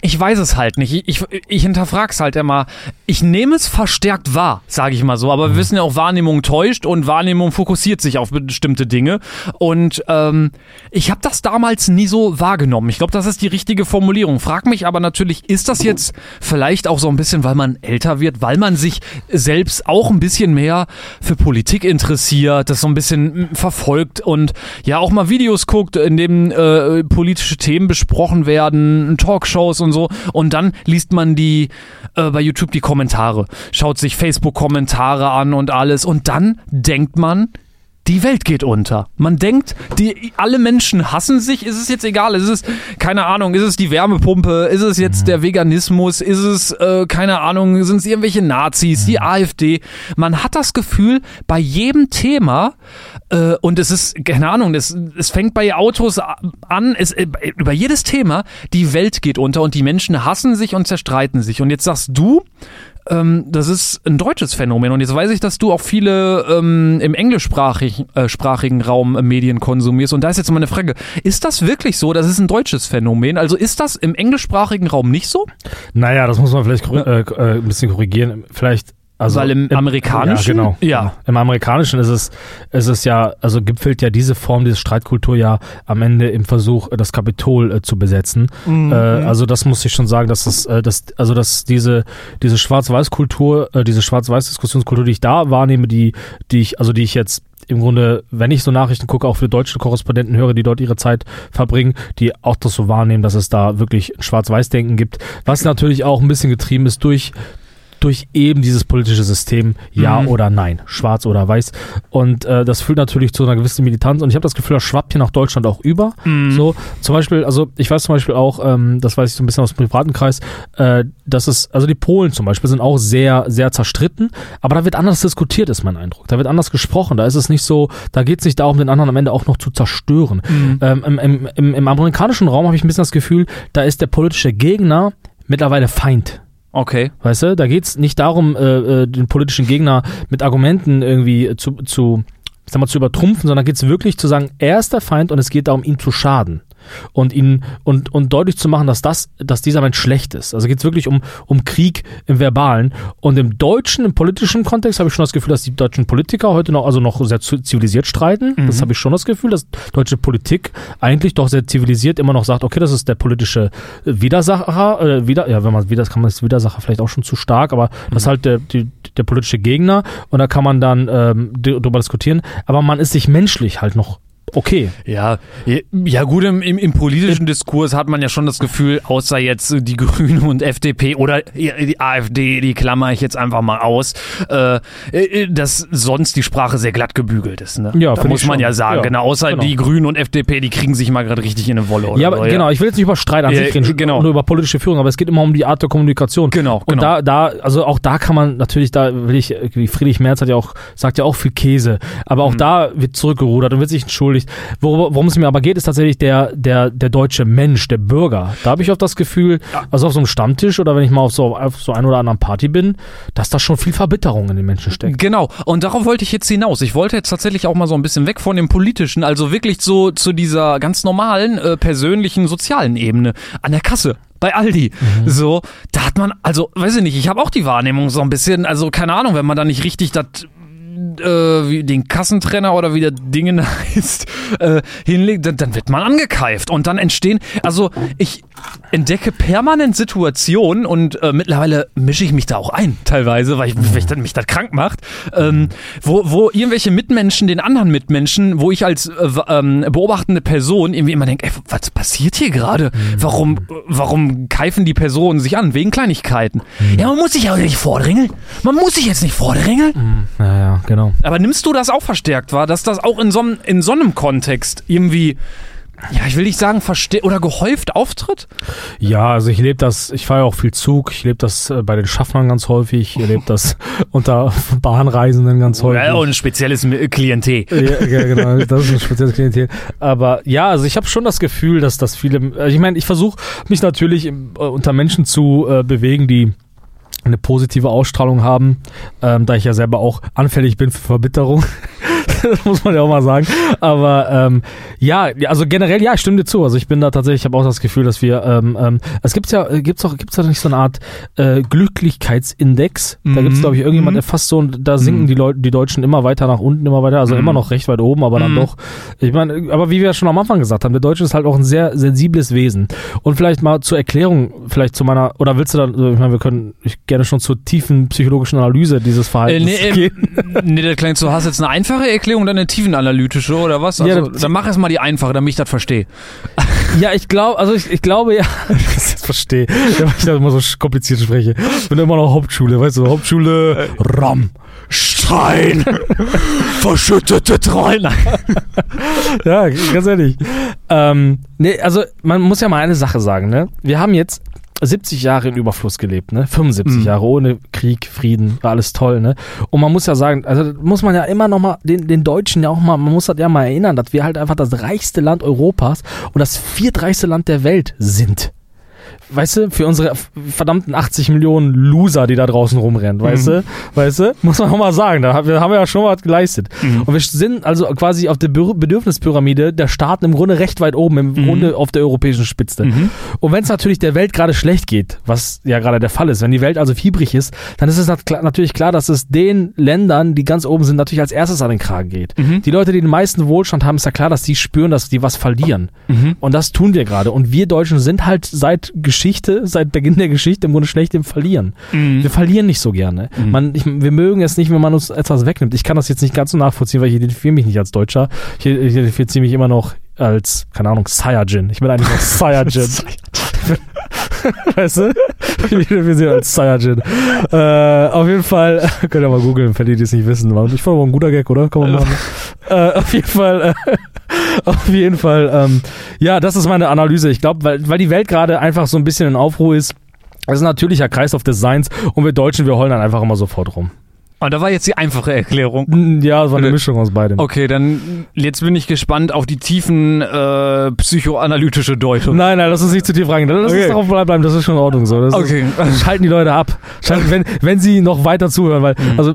Ich weiß es halt nicht. Ich, ich, ich hinterfrag's halt immer. Ich nehme es verstärkt wahr, sage ich mal so. Aber wir wissen ja auch, Wahrnehmung täuscht und Wahrnehmung fokussiert sich auf bestimmte Dinge. Und ähm, ich habe das damals nie so wahrgenommen. Ich glaube, das ist die richtige Formulierung. Frag mich aber natürlich, ist das jetzt vielleicht auch so ein bisschen, weil man älter wird, weil man sich selbst auch ein bisschen mehr für Politik interessiert, das so ein bisschen mm, verfolgt und ja auch mal Videos guckt, in denen äh, politische Themen besprochen werden, Talkshows und so. Und dann liest man die äh, bei YouTube die Kommentare, schaut sich Facebook-Kommentare an und alles. Und dann denkt man, die Welt geht unter. Man denkt, die, alle Menschen hassen sich. Ist es jetzt egal? Ist es, keine Ahnung, ist es die Wärmepumpe? Ist es jetzt der Veganismus? Ist es, äh, keine Ahnung, sind es irgendwelche Nazis, die AfD? Man hat das Gefühl, bei jedem Thema, äh, und es ist, keine Ahnung, es, es fängt bei Autos an, es, äh, über jedes Thema, die Welt geht unter und die Menschen hassen sich und zerstreiten sich. Und jetzt sagst du, ähm, das ist ein deutsches Phänomen. Und jetzt weiß ich, dass du auch viele ähm, im englischsprachigen äh, Raum äh, Medien konsumierst. Und da ist jetzt meine Frage, ist das wirklich so? Das ist ein deutsches Phänomen. Also ist das im englischsprachigen Raum nicht so? Naja, das muss man vielleicht äh, äh, ein bisschen korrigieren. Vielleicht. Also Weil im amerikanischen- Ja, genau. Ja. Im amerikanischen ist es, ist es ja, also gipfelt ja diese Form, diese Streitkultur ja am Ende im Versuch, das Kapitol äh, zu besetzen. Mhm. Äh, also das muss ich schon sagen, dass es, äh, dass, also dass diese, diese Schwarz-Weiß-Kultur, äh, diese Schwarz-Weiß-Diskussionskultur, die ich da wahrnehme, die, die ich, also die ich jetzt im Grunde, wenn ich so Nachrichten gucke, auch für deutsche Korrespondenten höre, die dort ihre Zeit verbringen, die auch das so wahrnehmen, dass es da wirklich Schwarz-Weiß-Denken gibt, was natürlich auch ein bisschen getrieben ist durch durch eben dieses politische System, ja Mhm. oder nein, schwarz oder weiß. Und äh, das führt natürlich zu einer gewissen Militanz. Und ich habe das Gefühl, das schwappt hier nach Deutschland auch über. Mhm. So, zum Beispiel, also ich weiß zum Beispiel auch, ähm, das weiß ich so ein bisschen aus dem privaten Kreis, äh, dass es, also die Polen zum Beispiel sind auch sehr, sehr zerstritten, aber da wird anders diskutiert, ist mein Eindruck. Da wird anders gesprochen. Da ist es nicht so, da geht es nicht darum, den anderen am Ende auch noch zu zerstören. Mhm. Ähm, im, im, im, Im amerikanischen Raum habe ich ein bisschen das Gefühl, da ist der politische Gegner mittlerweile Feind. Okay. Weißt du, da geht's nicht darum, äh, äh, den politischen Gegner mit Argumenten irgendwie zu, zu, sag mal, zu übertrumpfen, sondern geht's wirklich zu sagen, er ist der Feind und es geht darum, ihm zu schaden. Und ihn und, und deutlich zu machen, dass das, dass dieser Mensch schlecht ist. Also geht's wirklich um, um Krieg im Verbalen. Und im deutschen, im politischen Kontext habe ich schon das Gefühl, dass die deutschen Politiker heute noch, also noch sehr zivilisiert streiten. Das habe ich schon das Gefühl, dass deutsche Politik eigentlich doch sehr zivilisiert immer noch sagt, okay, das ist der politische Widersacher, äh, wieder, ja, wenn man wieder, kann man das Widersacher vielleicht auch schon zu stark, aber das ist halt der, die, der politische Gegner und da kann man dann ähm, drüber diskutieren. Aber man ist sich menschlich halt noch okay. Ja, ja gut, im, im, im politischen Diskurs hat man ja schon das Gefühl, außer jetzt die Grünen und FDP oder die AfD, die klammer ich jetzt einfach mal aus, äh, äh, dass sonst die Sprache sehr glatt gebügelt ist. Ne? Ja, da muss man schon. ja sagen, Ja, genau, außer genau. die Grünen und FDP, die kriegen sich mal gerade richtig in eine Wolle. Oder Ja, aber so, genau, ich will jetzt nicht über Streit an sich reden, genau. nur über politische Führung, aber es geht immer um die Art der Kommunikation. Genau, Und genau. da, da, also auch da kann man natürlich, da will ich, irgendwie Friedrich Merz hat ja auch, sagt ja auch viel Käse, aber Mhm. auch da wird zurückgerudert und wird sich entschuldigt. Wor- Worum es mir aber geht, ist tatsächlich der, der, der deutsche Mensch, der Bürger. Da habe ich auch das Gefühl, also auf so einem Stammtisch oder wenn ich mal auf so, auf so ein oder anderen Party bin, dass da schon viel Verbitterung in den Menschen steckt. Genau, und darauf wollte ich jetzt hinaus. Ich wollte jetzt tatsächlich auch mal so ein bisschen weg von dem politischen, also wirklich so zu dieser ganz normalen, äh, persönlichen, sozialen Ebene an der Kasse. Bei Aldi. So, da hat man, also, weiß ich nicht, ich habe auch die Wahrnehmung so ein bisschen, also keine Ahnung, wenn man da nicht richtig das äh, wie den Kassentrenner oder wie der Dingen heißt, äh, hinlegt, dann, dann wird man angekeift und dann entstehen, also ich entdecke permanent Situationen und äh, mittlerweile mische ich mich da auch ein, teilweise, weil, ich, weil ich dann, mich das krank macht, ähm, wo, wo irgendwelche Mitmenschen den anderen Mitmenschen, wo ich als äh, ähm, beobachtende Person irgendwie immer denke, ey, was passiert hier gerade? Warum, warum keifen die Personen sich an? Wegen Kleinigkeiten. Ja, man muss sich ja nicht vordrängeln. Man muss sich jetzt nicht vordrängeln. Ja, ja, genau. Aber nimmst du das auch verstärkt wahr, dass das auch in so, einem- in so einem Kontext irgendwie, ja, ich will nicht sagen, verste oder gehäuft auftritt? Ja, also ich lebe das, ich fahre ja auch viel Zug, ich lebe das äh, bei den Schaffnern ganz häufig, ich lebe das unter Bahnreisenden ganz häufig. Ja, und ein spezielles Klientel. Ja, ja, genau, das ist ein spezielles Klientel. Aber ja, also ich habe schon das Gefühl, dass das viele, also ich meine, ich versuche mich natürlich im, äh, unter Menschen zu äh, bewegen, die eine positive Ausstrahlung haben, ähm, da ich ja selber auch anfällig bin für Verbitterung. das muss man ja auch mal sagen. Aber ähm, ja, also generell, ja, ich stimme dir zu. Also ich bin da tatsächlich, ich habe auch das Gefühl, dass wir, ähm, ähm, es gibt ja, äh, gibt's auch, gibt's da nicht so eine Art äh, Glücklichkeitsindex? Da Mhm. gibt's glaube ich irgendjemand, Mhm. der fast so, und da sinken Mhm. die Leute, die Deutschen immer weiter nach unten, immer weiter, also immer noch recht weit oben, aber dann doch. Ich meine, aber wie wir schon am Anfang gesagt haben, der Deutsche ist halt auch ein sehr sensibles Wesen. Und vielleicht mal zur Erklärung, vielleicht zu meiner, oder willst du dann, also ich meine, wir können ich gerne schon zur tiefen psychologischen Analyse dieses Äh, Verhaltens nee, ähm, gehen. nee, das klingt so, du hast jetzt eine einfache Erklärung oder eine tiefenanalytische oder was? Ja, Also, das- dann mach erst mal die einfache, damit ich das verstehe. Ja, ich glaube, also ich, ich glaube ja, ich das verstehe, ja, weil ich da immer so kompliziert spreche. Ich bin immer noch Hauptschule, weißt du, Hauptschule, Ram, Stein, verschüttete Träume. ja, ganz ehrlich. Ähm, nee, also man muss ja mal eine Sache sagen, ne? Wir haben jetzt 70 Jahre in Überfluss gelebt, ne? 75 Mhm. Jahre ohne Krieg, Frieden, war alles toll, ne? Und man muss ja sagen, also muss man ja immer noch mal den, den Deutschen ja auch mal, man muss das ja mal erinnern, dass wir halt einfach das reichste Land Europas und das viertreichste Land der Welt sind. Weißt du, für unsere verdammten 80 Millionen Loser, die da draußen rumrennen, weißt du? Weißt du? Muss man auch mal sagen, da haben wir, haben wir ja schon was geleistet. Und wir sind also quasi auf der Be- Bedürfnispyramide der Staaten im Grunde recht weit oben, im Grunde auf der europäischen Spitze. Und wenn es natürlich der Welt gerade schlecht geht, was ja gerade der Fall ist, wenn die Welt also fiebrig ist, dann ist es natürlich klar, dass es den Ländern, die ganz oben sind, natürlich als erstes an den Kragen geht. Die Leute, die den meisten Wohlstand haben, ist ja klar, dass die spüren, dass die was verlieren. Und das tun wir gerade. Und wir Deutschen sind halt seit Geschichte, seit Beginn der Geschichte im Grunde schlecht im Verlieren. Wir verlieren nicht so gerne. Man, ich, wir mögen es nicht, wenn man uns etwas wegnimmt. Ich kann das jetzt nicht ganz so nachvollziehen, weil ich identifiziere mich nicht als Deutscher. Ich, identifiziere mich immer noch als, keine Ahnung, Saiyajin. Ich bin eigentlich noch Saiyajin. weißt du? Ich identifiziere mich als Saiyajin. Äh, auf jeden Fall, könnt ihr mal googeln, für die, die es nicht wissen. Ich fand aber ein guter Gag, oder? Kann man machen. äh, auf jeden Fall, äh, auf jeden Fall, ähm, ja, das ist meine Analyse. Ich glaube, weil, weil die Welt gerade einfach so ein bisschen in Aufruhr ist, das ist ein natürlicher Kreislauf des Seins und wir Deutschen, wir heulen dann einfach immer sofort rum. Und da war jetzt die einfache Erklärung. Ja, es war eine Nö. Mischung aus beidem. Okay, dann jetzt bin ich gespannt auf die tiefen äh, psychoanalytische Deutung. Nein, nein, lass uns nicht zu tief reingehen. Lass Okay. uns darauf bleiben, das ist schon in Ordnung so. Das Okay. Ist, schalten die Leute ab. Schalten, wenn, wenn sie noch weiter zuhören, weil, Mhm. also,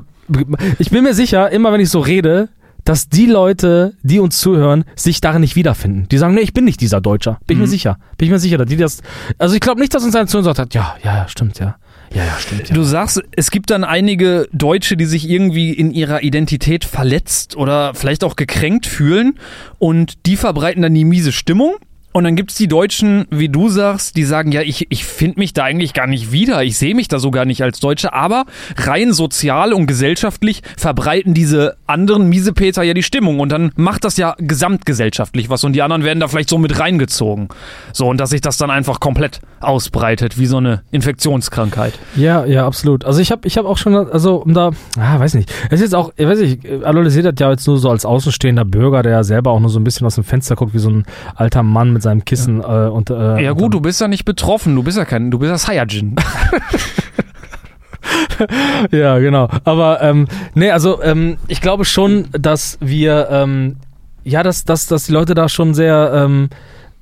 ich bin mir sicher, immer wenn ich so rede, dass die Leute, die uns zuhören, sich darin nicht wiederfinden. Die sagen, nee, ich bin nicht dieser Deutscher. Bin ich mir Mhm. sicher. Bin ich mir sicher, dass die das, also ich glaube nicht, dass uns einer zu uns sagt, ja, ja, ja, stimmt, ja. Ja, ja, stimmt, ja. Du sagst, es gibt dann einige Deutsche, die sich irgendwie in ihrer Identität verletzt oder vielleicht auch gekränkt fühlen und die verbreiten dann die miese Stimmung. Und dann gibt's die Deutschen, wie du sagst, die sagen, ja, ich, ich finde mich da eigentlich gar nicht wieder. Ich sehe mich da so gar nicht als Deutsche. Aber rein sozial und gesellschaftlich verbreiten diese anderen Miesepeter ja die Stimmung. Und dann macht das ja gesamtgesellschaftlich was. Und die anderen werden da vielleicht so mit reingezogen. So, und dass sich das dann einfach komplett ausbreitet, wie so eine Infektionskrankheit. Ja, ja, absolut. Also ich habe ich hab auch schon, also um da, ah, weiß nicht. Es ist auch, ich weiß nicht, analysiert das ja jetzt nur so als außenstehender Bürger, der ja selber auch nur so ein bisschen aus dem Fenster guckt, wie so ein alter Mann mit seinem Kissen äh, und äh, Ja gut, du bist ja nicht betroffen, du bist ja kein, du bist ja Saiyajin. Ja, genau. Aber ähm, nee, also ähm, ich glaube schon, dass wir ähm, ja, dass, dass, dass die Leute da schon sehr ähm,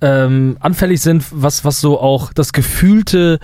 ähm, anfällig sind, was, was so auch das gefühlte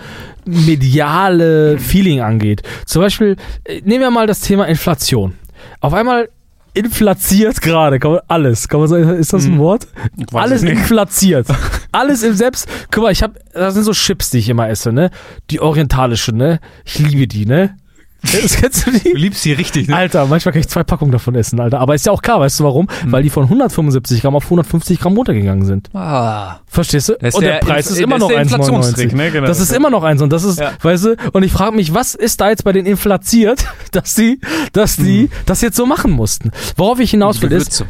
mediale Feeling angeht. Zum Beispiel, äh, nehmen wir mal das Thema Inflation. Auf einmal inflatiert gerade, alles, kann man sagen, ist das ein Hm. Wort? Alles inflatiert. alles im Selbst. Guck mal, ich habe, das sind so Chips, die ich immer esse, ne? Die orientalische, ne? Ich liebe die, ne? Das kennst du die? Du liebst sie richtig, ne? Alter, manchmal kann ich zwei Packungen davon essen, Alter. Aber ist ja auch klar, weißt du warum? Weil die von 175 Gramm auf 150 Gramm runtergegangen sind. Ah. Verstehst du? Das und der, der Preis Inf- ist immer noch ist der 1,99. Inflationstrick, ne? Genau. Das ist immer noch eins und das ist, Ja. weißt du, und ich frage mich, was ist da jetzt bei denen inflatiert, dass die, dass die das jetzt so machen mussten? Worauf ich hinaus will ist,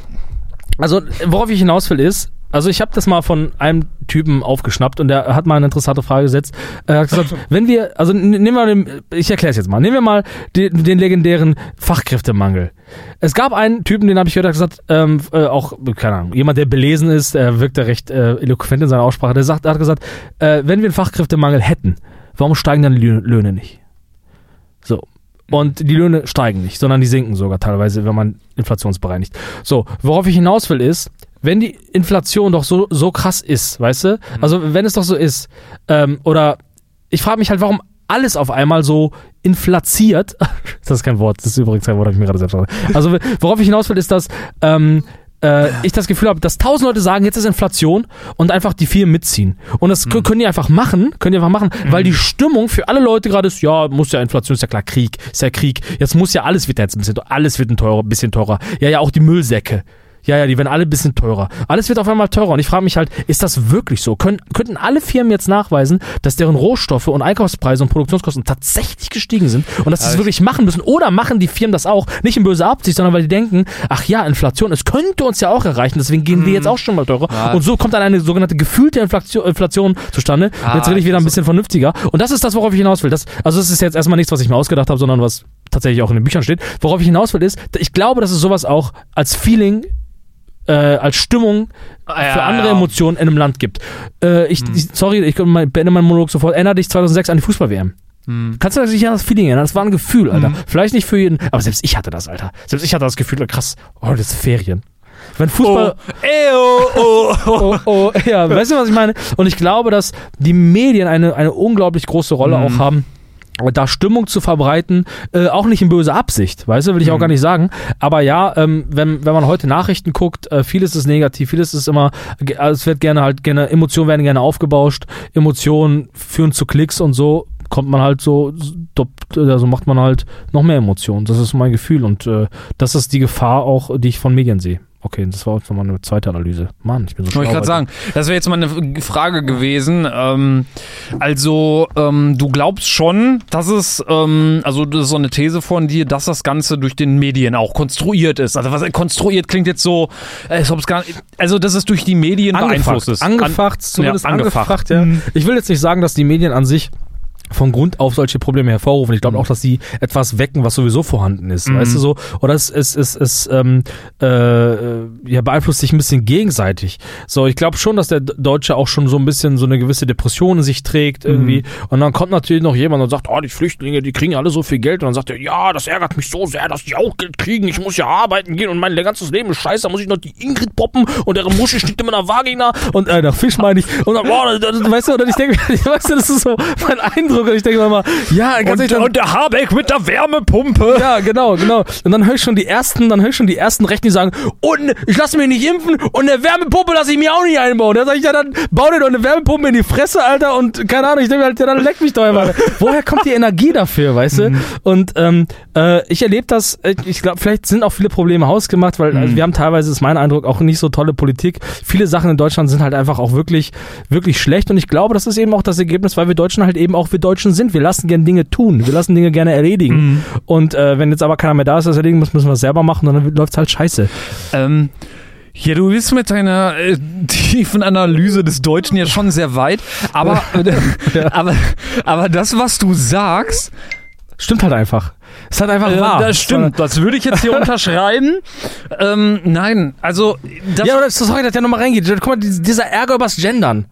also worauf ich hinaus will ist, also ich habe das mal von einem Typen aufgeschnappt und der hat mal eine interessante Frage gesetzt. Er hat gesagt, wenn wir, also nehmen wir den, ich erkläre es jetzt mal, nehmen wir mal den, den legendären Fachkräftemangel. Es gab einen Typen, den habe ich hat gesagt, ähm, äh, auch, keine Ahnung, jemand, der belesen ist, der wirkt da recht äh, eloquent in seiner Aussprache, der sagt, der hat gesagt, äh, wenn wir einen Fachkräftemangel hätten, warum steigen dann die Lö- Löhne nicht? So. Und die Löhne steigen nicht, sondern die sinken sogar teilweise, wenn man inflationsbereinigt. So, worauf ich hinaus will ist, wenn die Inflation doch so, so krass ist, weißt du? Also wenn es doch so ist, ähm, oder ich frage mich halt, warum alles auf einmal so inflatiert. das ist kein Wort, das ist übrigens kein Wort, habe ich mir gerade selbst gesagt. Also worauf ich hinaus will, ist, dass ähm, äh, ich das Gefühl habe, dass tausend Leute sagen, jetzt ist Inflation und einfach die vier mitziehen. Und das kö- können die einfach machen, können die einfach machen, weil die Stimmung für alle Leute gerade ist, ja, muss ja Inflation, ist ja klar, Krieg, ist ja Krieg. Jetzt muss ja alles wird jetzt ein bisschen, alles wird ein teurer, bisschen teurer. Ja, ja, auch die Müllsäcke. Ja, ja, die werden alle ein bisschen teurer. Alles wird auf einmal teurer. Und ich frage mich halt, ist das wirklich so? Können, könnten alle Firmen jetzt nachweisen, dass deren Rohstoffe und Einkaufspreise und Produktionskosten tatsächlich gestiegen sind und dass sie es wirklich machen müssen? Oder machen die Firmen das auch? Nicht in böser Absicht, sondern weil die denken, ach ja, Inflation, es könnte uns ja auch erreichen, deswegen gehen wir jetzt auch schon mal teurer. Ja. Und so kommt dann eine sogenannte gefühlte Inflation, Inflation zustande. Ah, jetzt rede ich wieder ein bisschen vernünftiger. Und das ist das, worauf ich hinaus will. Das, also es ist jetzt erstmal nichts, was ich mir ausgedacht habe, sondern was tatsächlich auch in den Büchern steht. Worauf ich hinaus will, ist, ich glaube, dass es sowas auch als Feeling äh, als Stimmung Ah, ja, für andere ja. Emotionen in einem Land gibt. Äh, ich, Hm. ich, sorry, ich beende meinen Monolog sofort. Erinner dich 2006 an die Fußball-WM. Hm. Kannst du dich an das Feeling erinnern? Das war ein Gefühl, Alter. Vielleicht nicht für jeden, aber selbst ich hatte das, Alter. Selbst ich hatte das Gefühl, krass, oh, das ist Ferien. Wenn Fußball, Eo, oh, oh. oh, oh, ja, weißt du, was ich meine? Und ich glaube, dass die Medien eine, eine unglaublich große Rolle Mhm. auch haben. Da Stimmung zu verbreiten, äh, auch nicht in böser Absicht, weißt du, will ich auch Mhm. gar nicht sagen. Aber ja, ähm, wenn, wenn man heute Nachrichten guckt, äh, vieles ist negativ, vieles ist immer, also es wird gerne halt gerne, Emotionen werden gerne aufgebauscht, Emotionen führen zu Klicks und so kommt man halt so, also macht man halt noch mehr Emotionen. Das ist mein Gefühl und äh, das ist die Gefahr auch, die ich von Medien sehe. Okay, das war jetzt nochmal eine zweite Analyse. Mann, ich bin so schlau. Wollte ich gerade sagen, das wäre jetzt mal eine Frage gewesen. Ähm, also, ähm, du glaubst schon, dass es, ähm, also das ist so eine These von dir, dass das Ganze durch den Medien auch konstruiert ist. Also was konstruiert klingt jetzt so, als ob es gar nicht, also dass es durch die Medien beeinflusst ist. Angefacht, zumindest ja, angefacht. angefacht, ja. Mhm. Ich will jetzt nicht sagen, dass die Medien an sich von Grund auf solche Probleme hervorrufen. Ich glaube auch, dass sie etwas wecken, was sowieso vorhanden ist. Mhm. Weißt du so? Oder es, es, es, es ähm, äh, ja, beeinflusst sich ein bisschen gegenseitig. So, ich glaube schon, dass der Deutsche auch schon so ein bisschen so eine gewisse Depression in sich trägt irgendwie. Und dann kommt natürlich noch jemand und sagt, oh, die Flüchtlinge, die kriegen alle so viel Geld. Und dann sagt er, ja, das ärgert mich so sehr, dass die auch Geld kriegen. Ich muss ja arbeiten gehen und mein ganzes Leben ist scheiße. Da muss ich noch die Ingrid poppen und deren Muschi steht immer in der Vagina und äh, nach Fisch meine ich. Und dann, boah, das, das, weißt du, und ich denke, weißt du, das ist so mein Eindruck. Und ich denke mir mal, ja, ganz ehrlich, dann- der Habeck mit der Wärmepumpe. ja, genau, genau. Und dann höre ich schon die ersten, dann höre ich schon die ersten Rechten, die sagen, und ich lasse mich nicht impfen und eine Wärmepumpe lasse ich mir auch nicht einbauen. Da sage ich, ja, dann bau dir doch eine Wärmepumpe in die Fresse, Alter, und keine Ahnung, ich denke mir halt, ja, dann leck mich doch einfach. Woher kommt die Energie dafür, weißt du? Und ähm, äh, ich erlebe das, äh, ich glaube, vielleicht sind auch viele Probleme hausgemacht, weil also, wir haben teilweise, ist mein Eindruck, auch nicht so tolle Politik. Viele Sachen in Deutschland sind halt einfach auch wirklich, wirklich schlecht und ich glaube, das ist eben auch das Ergebnis, weil wir Deutschen halt eben auch wir Deutschen sind. Wir lassen gerne Dinge tun, wir lassen Dinge gerne erledigen. Und äh, wenn jetzt aber keiner mehr da ist, das erledigen muss, müssen wir es selber machen und dann läuft's halt scheiße. Ähm, ja, du bist mit deiner äh, tiefen Analyse des Deutschen ja schon sehr weit, aber, aber, aber das, was du sagst, Stimmt halt einfach. Ist halt einfach äh, wahr. das stimmt, das würde ich jetzt hier unterschreiben. Ähm, nein, also das, Ja, oder sorry, dass der nochmal reingeht. Guck mal, die- dieser Ärger übers Gendern.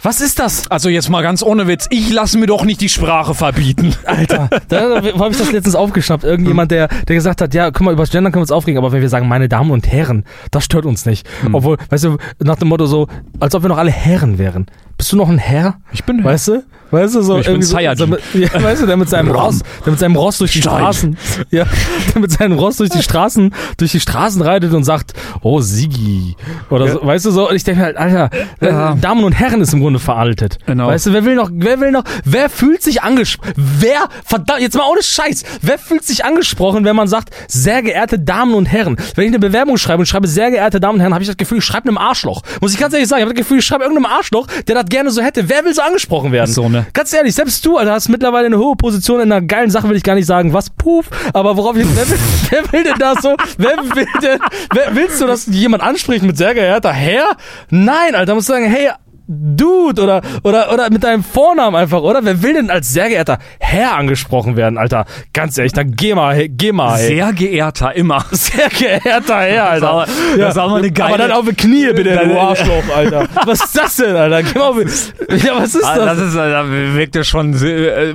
Was ist das? also jetzt mal ganz ohne Witz, ich lasse mir doch nicht die Sprache verbieten. Alter, da habe ich das letztens aufgeschnappt. Irgendjemand, der, der gesagt hat, ja, guck mal, über das Gendern können wir uns aufregen, aber wenn wir sagen, meine Damen und Herren, das stört uns nicht. Obwohl, weißt du, nach dem Motto so, als ob wir noch alle Herren wären. Bist du noch ein Herr? Ich bin Weißt du? Weißt du, so Ich bin irgendwie so, Saiyajin. so mit, ja, weißt du, der mit seinem Ross, der mit seinem Ross durch die Stein. Straßen, ja, der mit seinem Ross durch die Straßen, durch die Straßen reitet und sagt, oh Sigi, oder so, weißt du so, und ich denke halt, Alter, Ja. äh, Damen und Herren ist im Grunde veraltet. Genau. Weißt du, wer will noch, wer will noch, wer fühlt sich angesprochen, wer, verdammt, jetzt mal ohne Scheiß, wer fühlt sich angesprochen, wenn man sagt, sehr geehrte Damen und Herren, wenn ich eine Bewerbung schreibe und schreibe, sehr geehrte Damen und Herren, habe ich das Gefühl, ich schreibe einem Arschloch. Muss ich ganz ehrlich sagen, ich habe das Gefühl, ich schreibe irgendeinem Arschloch, der das gerne so hätte. Wer will so angesprochen werden? So, ne? Ganz ehrlich, selbst du, Alter, hast mittlerweile eine hohe Position in einer geilen Sache, will ich gar nicht sagen, was, puff, aber worauf ich, wer will, wer will denn das so, wer will denn, wer, willst du, dass jemand anspricht mit sehr geehrter Herr? Nein, Alter, musst du sagen, hey, Dude oder, oder, oder mit deinem Vornamen einfach, oder? Wer will denn als sehr geehrter Herr angesprochen werden, Alter? Ganz ehrlich, dann geh mal, hey, geh mal, ey. Sehr geehrter, immer. Sehr geehrter Herr, Alter. aber- das ist mal eine geile- Aber dann auf die Knie, bitte, du Arschloch, Alter. Was ist das denn, Alter? Geh mal auf die- Ja, was ist Ah, das? das ist, da wirkt ja schon, äh,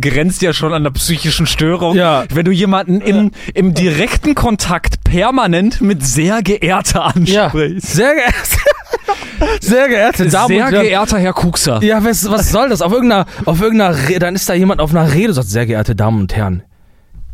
grenzt ja schon an der psychischen Störung. Ja. Wenn du jemanden im, im direkten Kontakt permanent mit sehr geehrter Ja, ansprichst. sehr geehrte, sehr geehrte Damen Sehr und Herren. geehrter Herr Kuxer. Ja, was, was soll das? Auf irgendeiner, auf irgendeiner, Re dann ist da jemand auf einer Rede, und sagt, sehr geehrte Damen und Herren.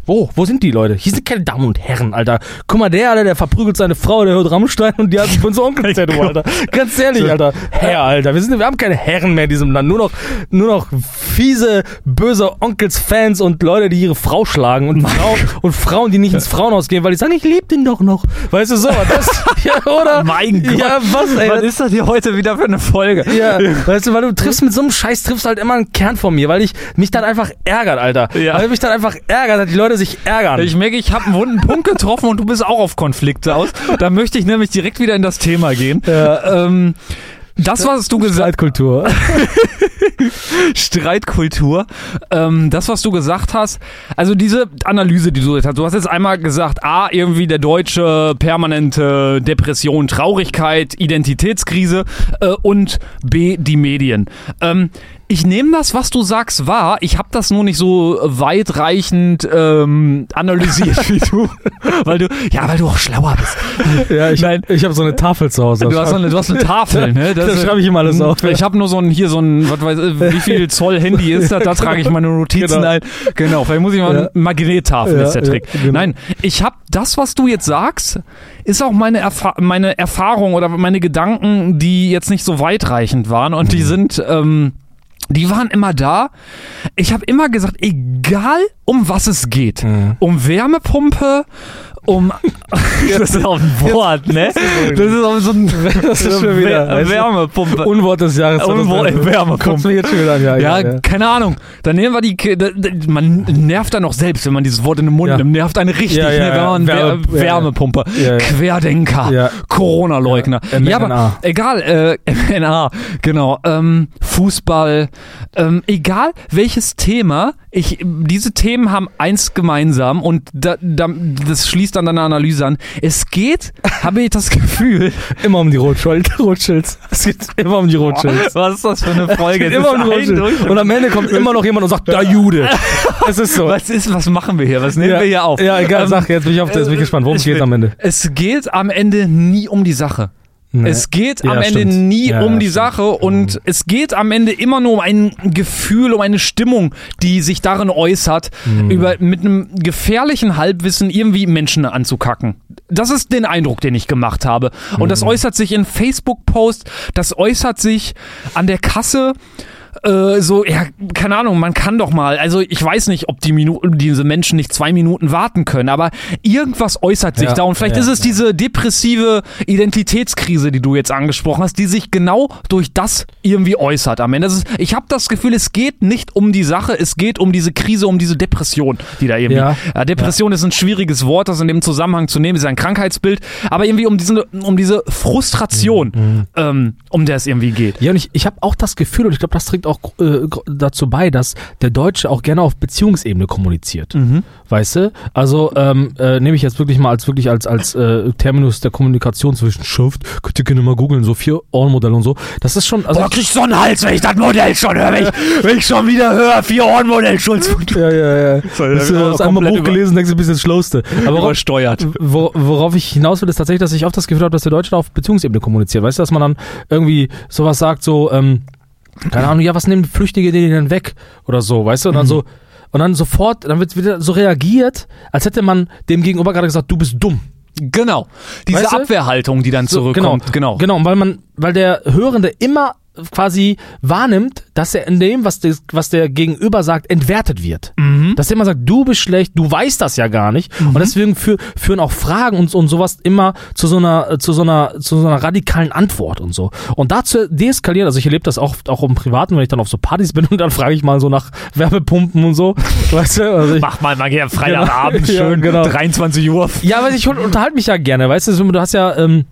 Wo? Wo sind die Leute? Hier sind keine Damen und Herren, Alter. Guck mal, der, Alter, der verprügelt seine Frau, der hört Rammstein und die hat sich von so Onkel-Tattoo, Alter. Ganz ehrlich, Alter. Herr, Alter. Wir, sind, wir haben keine Herren mehr in diesem Land. Nur noch, nur noch fiese, böse Onkels-Fans und Leute, die ihre Frau schlagen und, Frau, und Frauen, die nicht ins Frauenhaus gehen, weil die sagen, ich liebe den doch noch. Weißt du so? Das, ja, oder? Mein Gott. Ja, was, ey? Was ist das hier heute wieder für eine Folge? Ja, weißt du, weil du triffst mit so einem Scheiß, triffst halt immer einen Kern von mir, weil ich mich dann einfach ärgert, Alter. Ja. Weil mich dann einfach ärgert, dass die Leute sich ärgern. Ich merke, ich habe einen wunden Punkt getroffen und du bist auch auf Konflikte aus. Da möchte ich nämlich direkt wieder in das Thema gehen. Ähm, das, was du gesagt Streitkultur. Streitkultur. Ähm, das, was du gesagt hast, also diese Analyse, die du jetzt hast, du hast jetzt einmal gesagt, A, irgendwie der Deutsche, permanente Depression, Traurigkeit, Identitätskrise äh, und B, die Medien. Ähm, ich nehme das, was du sagst, wahr. Ich habe das nur nicht so weitreichend ähm, analysiert wie du. weil du, ja, weil du auch schlauer bist. ja, ich, Nein. ich habe so eine Tafel zu Hause. Du hast, so eine, du hast eine Tafel, ne? Da schreibe ich immer alles auf. Ich habe nur so ein, hier so ein, was weiß ich, wie viel Zoll Handy ist das? Da trage ich meine Notizen Genau. ein. Genau, vielleicht muss ich mal Ja. eine Magnettafel, Ja, ist der ja, Trick. genau. Nein, ich habe das, was du jetzt sagst, ist auch meine, Erfa meine Erfahrung oder meine Gedanken, die jetzt nicht so weitreichend waren und die Mhm. sind, ähm, die waren immer da. Ich habe immer gesagt, egal um was es geht, Mhm. um Wärmepumpe, um das ist auch ein Wort, ne? Das ist auch so ein Das ist schon wieder? Wärmepumpe. Unwort des Jahres. Unwort- 2013. Wärmepumpe. Jetzt schon wieder an, ja. Ja, ja. keine Ahnung. Dann nehmen wir die. Ki- da- da- Man nervt dann auch selbst, wenn man dieses Wort in den Mund Ja. nimmt. Nervt einen richtig, Ja, ja, ne, wenn man Wärme-. Wärmepumpe, Ja, ja. Querdenker, Ja. Corona-Leugner. Ja, aber egal, äh, MNA, genau. Ähm, Fußball, ähm, egal welches Thema. Ich, diese Themen haben eins gemeinsam und da, da, das schließt dann deine Analyse an. Es geht, habe ich das Gefühl, Immer um die Rothschild, Rothschilds. Es geht immer um die Rothschilds. was ist das für eine Folge? Geht immer um die Rothschilds. Und am Ende kommt immer noch jemand und sagt, der Jude. Es ist so. Was ist, was machen wir hier? Was nehmen ja, wir hier auf? Ja, egal, Ähm, sag, jetzt bin ich, auf, jetzt bin ich gespannt. Worum will- am Ende? Es geht am Ende nie um die Sache. Nee. Es geht Ja, am Ende stimmt. nie Ja, um die stimmt. Sache und es geht am Ende immer nur um ein Gefühl, um eine Stimmung, die sich darin äußert, Mhm. über mit einem gefährlichen Halbwissen irgendwie Menschen anzukacken. Das ist den Eindruck, den ich gemacht habe. Und Mhm. das äußert sich in Facebook-Posts, das äußert sich an der Kasse. Äh, so, ja, keine Ahnung, man kann doch mal, also ich weiß nicht, ob die Minuten, diese Menschen nicht zwei Minuten warten können, aber irgendwas äußert sich Ja, da und vielleicht ja, ist es diese depressive Identitätskrise, die du jetzt angesprochen hast, die sich genau durch das irgendwie äußert am Ende. Das ist, ich habe das Gefühl, es geht nicht um die Sache, es geht um diese Krise, um diese Depression, die da irgendwie. Ja. Ja, Depression ist ein schwieriges Wort, das in dem Zusammenhang zu nehmen, ist ein Krankheitsbild, aber irgendwie um diese, um diese Frustration, Mhm. ähm, um der es irgendwie geht. Ja, und ich, ich habe auch das Gefühl, und ich glaube, das trägt trägt auch äh, dazu bei, dass der Deutsche auch gerne auf Beziehungsebene kommuniziert. Weißt du? Also ähm, äh, nehme ich jetzt wirklich mal als wirklich als als äh, Terminus der Kommunikation zwischen Schrift, könnt ihr gerne mal googeln, so vier Ohrenmodelle und so. Das ist schon also Boah, krieg ich so einen Hals, wenn ich das Modell schon höre, wenn ich, wenn ich schon wieder höre, vier Ohrenmodell Schulz. ja, ja, ja. Das, das war das einmal Buch gelesen, denkst du, bist das Schlauste. Aber worauf, Übersteuert. wo, worauf ich hinaus will, ist tatsächlich, dass ich oft das Gefühl habe, dass der Deutsche da auf Beziehungsebene kommuniziert. Weißt du, dass man dann irgendwie sowas sagt, so, ähm, keine Ahnung, ja, was nehmen Flüchtige denen denn weg? Oder so, weißt du? Und dann so, und dann sofort, dann wird wieder so reagiert, als hätte man dem Gegenüber gerade gesagt, du bist dumm. Genau. Diese Weißt du? Abwehrhaltung, die dann So, zurückkommt. Genau. Genau, und weil man, weil der Hörende immer quasi wahrnimmt, dass er in dem, was, des, was der Gegenüber sagt, entwertet wird. Mhm. Dass er immer sagt, du bist schlecht, du weißt das ja gar nicht. Und deswegen für, führen auch Fragen und, und sowas immer zu so einer, zu so einer, zu so einer radikalen Antwort und so. Und dazu deeskalieren, also ich erlebe das auch, auch im Privaten, wenn ich dann auf so Partys bin und dann frage ich mal so nach Wärmepumpen und so. weißt du? Also ich, Mach mal mal gerne Freitagabend, schön, genau. genau. 23 Uhr. ja, aber ich unterhalte mich ja gerne, weißt du, du hast ja, ähm,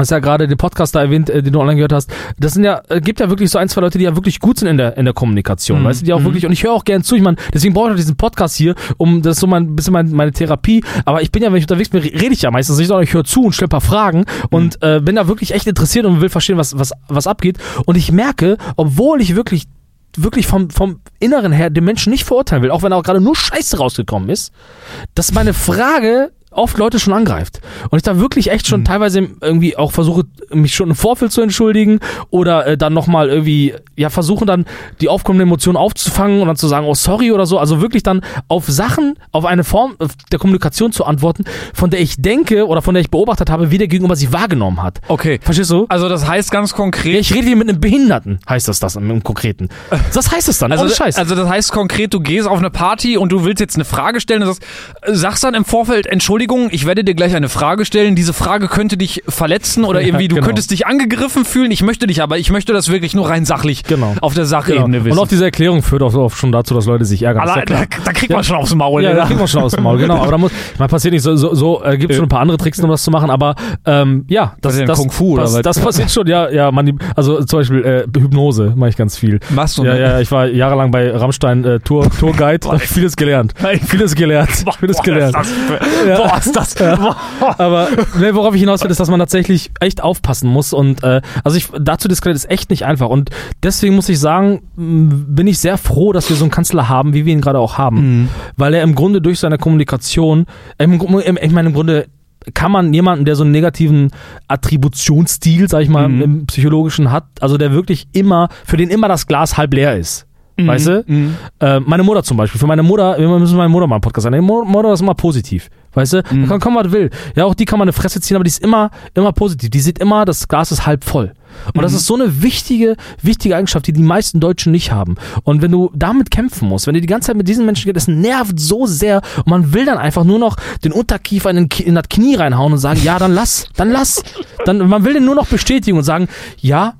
hast ja gerade den Podcast da erwähnt, äh, den du online gehört hast. Das sind ja, äh, gibt ja wirklich so ein, zwei Leute, die ja wirklich gut sind in der, in der Kommunikation, weißt du, die auch wirklich, und ich höre auch gern zu, ich meine, deswegen brauche ich auch diesen Podcast hier, um, das ist so mein, bisschen mein, meine Therapie, aber ich bin ja, wenn ich unterwegs bin, rede ich ja meistens nicht, sondern ich höre zu und stelle paar Fragen und äh, bin da wirklich echt interessiert und will verstehen, was, was, was abgeht. Und ich merke, obwohl ich wirklich wirklich vom, vom Inneren her den Menschen nicht verurteilen will, auch wenn auch gerade nur Scheiße rausgekommen ist, dass meine Frage oft Leute schon angreift. Und ich da wirklich echt schon teilweise irgendwie auch versuche, mich schon im Vorfeld zu entschuldigen oder äh, dann nochmal irgendwie, ja, versuchen dann die aufkommenden Emotionen aufzufangen und dann zu sagen, oh sorry oder so. Also wirklich dann auf Sachen, auf eine Form der Kommunikation zu antworten, von der ich denke oder von der ich beobachtet habe, wie der Gegenüber sie wahrgenommen hat. Okay. Verstehst du? Also das heißt ganz Ja, konkret. ich rede hier mit einem Behinderten, heißt das das im, Konkreten. Das heißt es dann, Also, Scheiß. also das heißt konkret, du gehst auf eine Party und du willst jetzt eine Frage stellen und sagst, sagst dann im Vorfeld, Entschuldigung, ich werde dir gleich eine Frage stellen. Diese Frage könnte dich verletzen oder Ja, irgendwie, du genau. könntest dich angegriffen fühlen. Ich möchte dich aber, ich möchte das wirklich nur rein sachlich Genau. auf der Genau. Sachebene wissen. Und auch diese Erklärung führt auch oft schon dazu, dass Leute sich ärgern. Ja da, klar. da kriegt man schon aufs Maul. Ja, ne? da kriegt man schon aus dem Maul, genau. Aber da muss, ich meine, passiert nicht so, so, so äh, gibt es schon ein paar andere Tricks, um das zu machen, aber ähm, ja, das, Was ist das, Kung Fu oder das, was? das passiert schon, ja, ja, man, also zum Beispiel äh, Hypnose mache ich ganz viel. Machst du Ja, ne? ja, ich war jahrelang bei Rammstein äh, Tour, Tourguide, hab vieles gelernt. Vieles gelernt. Vieles Boah, gelernt. das, Ja. Boah, ist das. Boah. Aber ne, worauf ich hinaus will, ist, dass man tatsächlich echt aufpassen muss. Und äh, also ich dazu diskret ist echt nicht einfach. Und deswegen muss ich sagen, bin ich sehr froh, dass wir so einen Kanzler haben, wie wir ihn gerade auch haben. Weil er im Grunde durch seine Kommunikation, im, im, ich meine, im Grunde kann man jemanden, der so einen negativen Attributionsstil, sag ich mal, Mhm. im psychologischen hat, also der wirklich immer, für den immer das Glas halb leer ist. Weißt du? Mhm. Äh, meine Mutter zum Beispiel. Für meine Mutter, wir müssen meine Mutter mal einen Podcast sagen. Meine Mutter ist immer positiv. Weißt du? Mhm. Kann kommen, was will. Ja, auch die kann man eine Fresse ziehen, aber die ist immer, immer positiv. Die sieht immer, das Glas ist halb voll. Und Mhm. das ist so eine wichtige, wichtige Eigenschaft, die die meisten Deutschen nicht haben. Und wenn du damit kämpfen musst, wenn du die ganze Zeit mit diesen Menschen geht, das nervt so sehr und man will dann einfach nur noch den Unterkiefer in, den, in das Knie reinhauen und sagen, ja, dann lass, dann lass. Dann, man will den nur noch bestätigen und sagen, ja,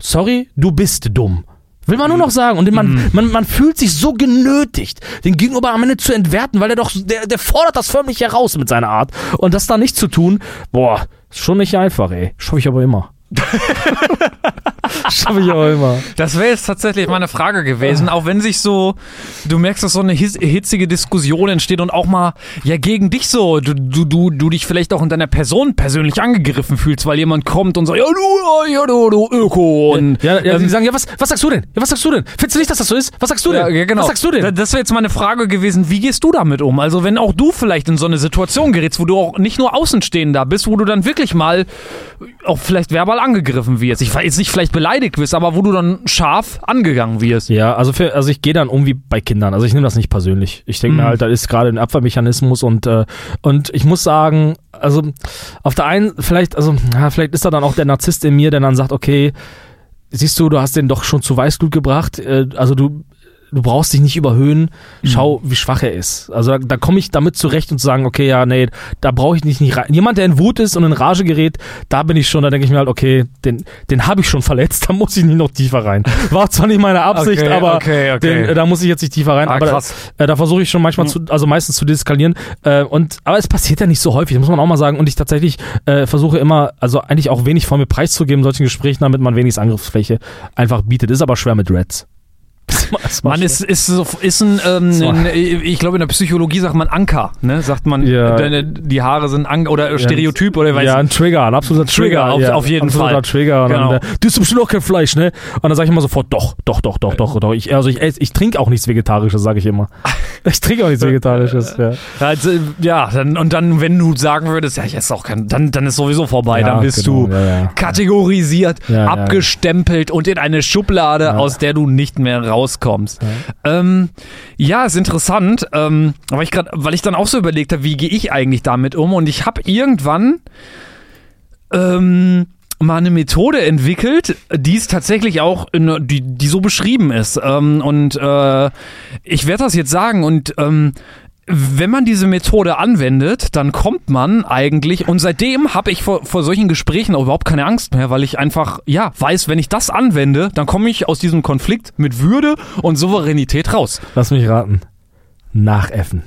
sorry, du bist dumm. Will man nur noch sagen. Und man, man, man fühlt sich so genötigt, den Gegenüber am Ende zu entwerten, weil er doch, der, der fordert das förmlich heraus mit seiner Art. Und das da nicht zu tun, boah, ist schon nicht einfach, ey. Schaffe ich aber immer. Schaffe ich aber immer. Das wäre jetzt tatsächlich meine Frage gewesen, auch wenn sich so, du merkst, dass so eine hitzige Diskussion entsteht und auch mal, ja, gegen dich so, du, du, du, du dich vielleicht auch in deiner Person persönlich angegriffen fühlst, weil jemand kommt und sagt, ja, du, ja, du, du Öko und Ja, ja die ähm, sagen, ja, was, was sagst du denn? Ja, was sagst du denn? Findest du nicht, dass das so ist? Was sagst du denn? Ja, ja, genau. Was sagst du denn? Da- Das wäre jetzt meine Frage gewesen, wie gehst du damit um? Also wenn auch du vielleicht in so eine Situation gerätst, wo du auch nicht nur Außenstehender bist, wo du dann wirklich mal auch vielleicht verbal angegriffen wirst. Ich weiß nicht, vielleicht beleidigt wirst, aber wo du dann scharf angegangen wirst. Ja, also, für, also ich gehe dann um wie bei Kindern. Also ich nehme das nicht persönlich. Ich denke Mhm. mir halt, da ist gerade ein Abwehrmechanismus und, äh, und ich muss sagen, also auf der einen, vielleicht, also, ja, vielleicht ist da dann auch der Narzisst in mir, der dann sagt, okay, siehst du, du hast den doch schon zu Weißglut gebracht, äh, also du, du brauchst dich nicht überhöhen, schau, wie schwach er ist. Also da, da komme ich damit zurecht und zu sagen, okay, ja, nee, da brauche ich nicht, nicht rein. Jemand, der in Wut ist und in Rage gerät, da bin ich schon, da denke ich mir halt, okay, den, den habe ich schon verletzt, da muss ich nicht noch tiefer rein. War zwar nicht meine Absicht, Okay, aber okay, okay. Den, da muss ich jetzt nicht tiefer rein. Ah, aber krass. äh, da versuche ich schon manchmal zu, also meistens zu deeskalieren. Äh, und, aber es passiert ja nicht so häufig, muss man auch mal sagen. Und ich tatsächlich äh, versuche immer, also eigentlich auch wenig von mir preiszugeben in solchen Gesprächen, damit man wenig Angriffsfläche einfach bietet. Ist aber schwer mit Reds. Man ist, ist, so, ist ein, ähm, ein, ich glaube in der Psychologie sagt man Anker, ne? Sagt man, Ja. deine, die Haare sind Anker oder Stereotyp oder weiß ja, ein Trigger, ein absoluter Trigger. Trigger, auf- ja, auf jeden absoluter Fall. Trigger. Genau. dann, äh, du isst bestimmt auch kein Fleisch, ne? Und dann sage ich immer sofort, doch, doch, doch, doch, doch, doch. Ich, also ich, ich trinke auch nichts Vegetarisches, sage ich immer. Ich trinke auch nichts Vegetarisches, ja. Also, ja, dann, und dann, wenn du sagen würdest, ja, ich esse auch kein, dann, dann ist sowieso vorbei, Ja, dann bist genau, du kategorisiert, abgestempelt und in eine Schublade, aus der du nicht mehr rauskommst. Ja, ähm, ja ist interessant, ähm, weil ich grad, weil ich dann auch so überlegt habe, wie gehe ich eigentlich damit um und ich habe irgendwann ähm, mal eine Methode entwickelt, die es tatsächlich auch, in, die, die so beschrieben ist. Ähm, und äh, ich werde das jetzt sagen und ähm, wenn man diese Methode anwendet, dann kommt man eigentlich, und seitdem habe ich vor, vor solchen Gesprächen auch überhaupt keine Angst mehr, weil ich einfach, ja, weiß, wenn ich das anwende, dann komme ich aus diesem Konflikt mit Würde und Souveränität raus. Lass mich raten. Nachäffen.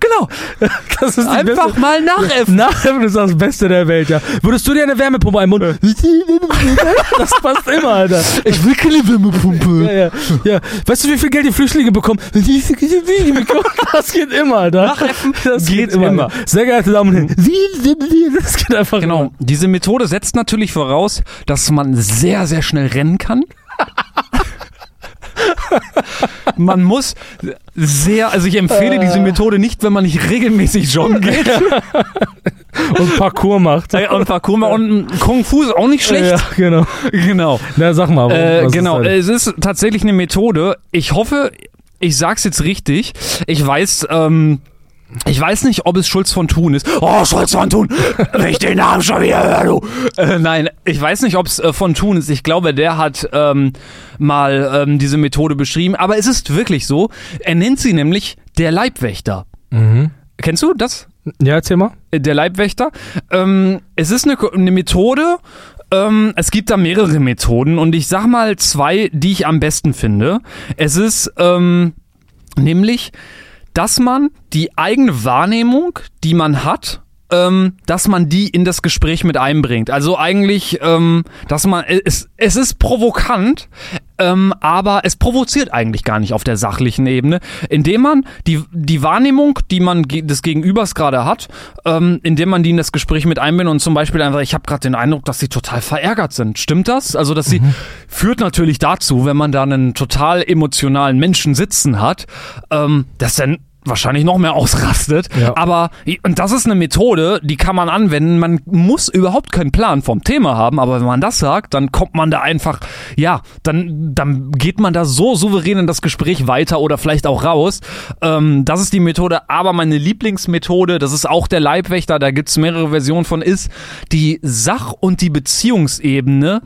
Genau, Das ist einfach beste- mal nachäffen. Nachäffen ist das Beste der Welt, ja. Würdest du dir eine Wärmepumpe einbauen? Das passt immer, Alter. Ich will keine Wärmepumpe. Ja, ja, ja. Weißt du, wie viel Geld die Flüchtlinge bekommen? Das geht immer, Alter. Nachäffen das geht immer. Sehr geehrte Damen und Herren. Das geht einfach Genau, diese Methode setzt natürlich voraus, dass man sehr, sehr schnell rennen kann. Man muss sehr, also ich empfehle diese Methode nicht, wenn man nicht regelmäßig joggen geht. Und Parcours macht. Äh, und Parkour mal- und Kung Fu ist auch nicht schlecht. Ja, genau. Genau. Na, sag mal. Äh, was ist genau, das? es ist tatsächlich eine Methode. Ich hoffe, ich sag's jetzt richtig. Ich weiß, ähm, ich weiß nicht, ob es Schulz von Thun ist. Oh, Schulz von Thun! Wenn ich den Namen schon wieder höre, du! Äh, nein, ich weiß nicht, ob es äh, von Thun ist. Ich glaube, der hat ähm, mal ähm, diese Methode beschrieben. Aber es ist wirklich so. Er nennt sie nämlich der Leibwächter. Mhm. Kennst du das? Ja, erzähl mal. der Leibwächter. Ähm, es ist eine, eine Methode. Ähm, es gibt da mehrere Methoden und ich sag mal zwei, die ich am besten finde. Es ist ähm, nämlich, dass man die eigene Wahrnehmung, die man hat, ähm, dass man die in das Gespräch mit einbringt. Also eigentlich, ähm, dass man es, es ist provokant, ähm, aber es provoziert eigentlich gar nicht auf der sachlichen Ebene, indem man die, die Wahrnehmung, die man ge- des Gegenübers gerade hat, ähm, indem man die in das Gespräch mit einbindet und zum Beispiel einfach, ich habe gerade den Eindruck, dass sie total verärgert sind. Stimmt das? Also, dass sie führt natürlich dazu, wenn man da einen total emotionalen Menschen sitzen hat, ähm, dass dann wahrscheinlich noch mehr ausrastet. Ja. Aber, und das ist eine Methode, die kann man anwenden. Man muss überhaupt keinen Plan vom Thema haben, aber wenn man das sagt, dann kommt man da einfach, ja, dann, dann geht man da so souverän in das Gespräch weiter oder vielleicht auch raus. Ähm, das ist die Methode, aber meine Lieblingsmethode, das ist auch der Leibwächter, da gibt's mehrere Versionen von, ist die Sach- und die Beziehungsebene.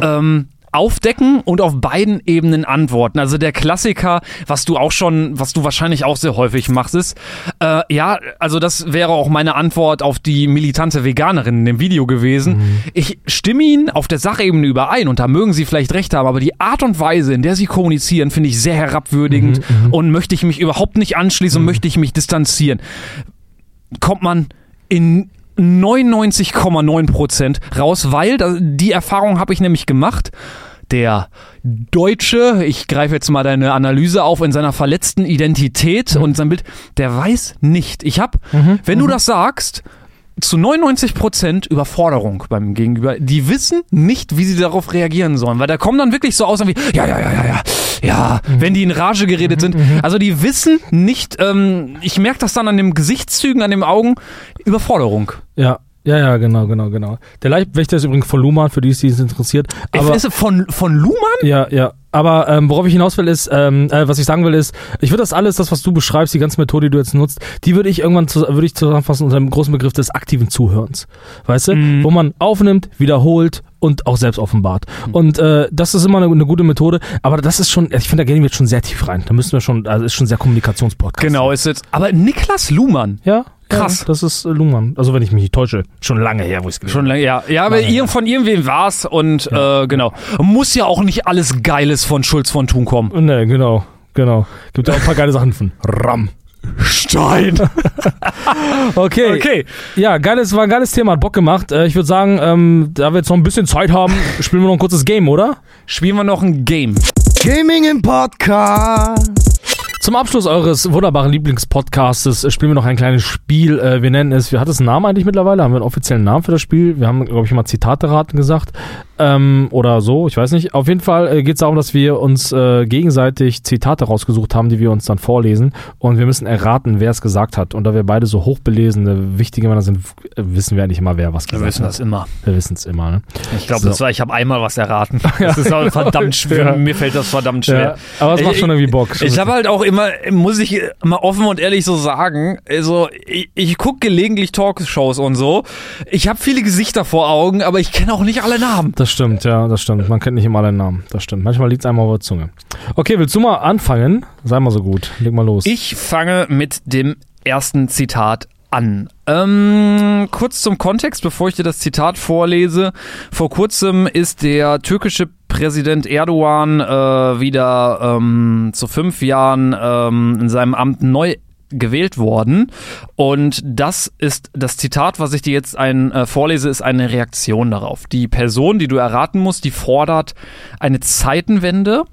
Ähm, aufdecken und auf beiden Ebenen antworten. Also der Klassiker, was du auch schon, was du wahrscheinlich auch sehr häufig machst, ist, äh, ja, also das wäre auch meine Antwort auf die militante Veganerin in dem Video gewesen. Ich stimme ihnen auf der Sachebene überein und da mögen sie vielleicht recht haben, aber die Art und Weise, in der sie kommunizieren, finde ich sehr herabwürdigend und möchte ich mich überhaupt nicht anschließen und möchte ich mich distanzieren. Kommt man in 99,9 Prozent raus, weil die Erfahrung habe ich nämlich gemacht. Der Deutsche, ich greife jetzt mal deine Analyse auf, in seiner verletzten Identität und sein Bild, der weiß nicht. Ich habe, wenn du das sagst, zu 99 Prozent Überforderung beim Gegenüber. Die wissen nicht, wie sie darauf reagieren sollen, weil da kommen dann wirklich so aus wie, ja, ja, ja, ja, ja, ja, wenn die in Rage geredet sind. Also die wissen nicht, ähm, ich merke das dann an den Gesichtszügen, an den Augen, Überforderung. Ja. Ja, ja, genau, genau, genau. Der Leibwächter ist übrigens von Luhmann, für die es die es interessiert. Aber, ist von, von Luhmann? ja, ja. Aber ähm, worauf ich hinaus will, ist, ähm, äh, was ich sagen will, ist, ich würde das alles, das, was du beschreibst, die ganze Methode, die du jetzt nutzt, die würde ich irgendwann zu, würde ich zusammenfassen unter dem großen Begriff des aktiven Zuhörens. Weißt du? Mhm. Wo man aufnimmt, wiederholt und auch selbst offenbart. Mhm. Und äh, das ist immer eine, eine gute Methode, aber das ist schon, ich finde, da gehen wir jetzt schon sehr tief rein. Da müssen wir schon, also ist schon sehr Kommunikationspodcast. Genau, ist jetzt. Aber Niklas Luhmann. Ja, Krass. Ja, das ist äh, Luhmann. Also wenn ich mich nicht täusche, schon lange her, wo ich es Schon lange, ja. Ja, aber Lange, von irgendwem war's und äh, genau. Muss ja auch nicht alles Geiles von Schulz von Thun kommen. Ne, genau, genau. Gibt auch ein paar geile Sachen von Ram. Stein. Okay. Okay. Ja, geiles, war ein geiles Thema, hat Bock gemacht. Äh, ich würde sagen, ähm, da wir jetzt noch ein bisschen Zeit haben, spielen wir noch ein kurzes Game, oder? Spielen wir noch ein Game. Gaming im Podcast. Zum Abschluss eures wunderbaren Lieblingspodcastes äh, spielen wir noch ein kleines Spiel. Äh, Wir nennen es, wie hat es einen Namen eigentlich mittlerweile? Haben wir einen offiziellen Namen für das Spiel? Wir haben, glaube ich, mal Zitate raten gesagt. Ähm, oder so, ich weiß nicht. Auf jeden Fall äh, geht es darum, dass wir uns äh, gegenseitig Zitate rausgesucht haben, die wir uns dann vorlesen. Und wir müssen erraten, wer es gesagt hat. Und da wir beide so hochbelesene, wichtige Männer sind, wissen wir eigentlich immer, wer was Wir gesagt wissen hat. das immer. Wir wissen es immer, ne? Ich glaube, So. das war, ich habe einmal was erraten. Das ist aber verdammt schwer. Ja. Mir fällt das verdammt Ja, schwer. aber es macht Ich- schon irgendwie Bock. Ich habe halt auch immer, muss ich mal offen und ehrlich so sagen, also ich, ich gucke gelegentlich Talkshows und so. Ich habe viele Gesichter vor Augen, aber ich kenne auch nicht alle Namen. Das stimmt, ja, das stimmt. Man kennt nicht immer alle Namen. Das stimmt. Manchmal liegt es einmal auf der Zunge. Okay, willst du mal anfangen? Sei mal so gut. Leg mal los. Ich fange mit dem ersten Zitat an. Ähm, kurz zum Kontext, bevor ich dir das Zitat vorlese. Vor kurzem ist der türkische Präsident Erdogan äh, wieder ähm, zu fünf Jahren ähm, in seinem Amt neu gewählt worden. Und das ist das Zitat, was ich dir jetzt ein, äh, vorlese, ist eine Reaktion darauf. Die Person, die du erraten musst, die fordert eine Zeitenwende.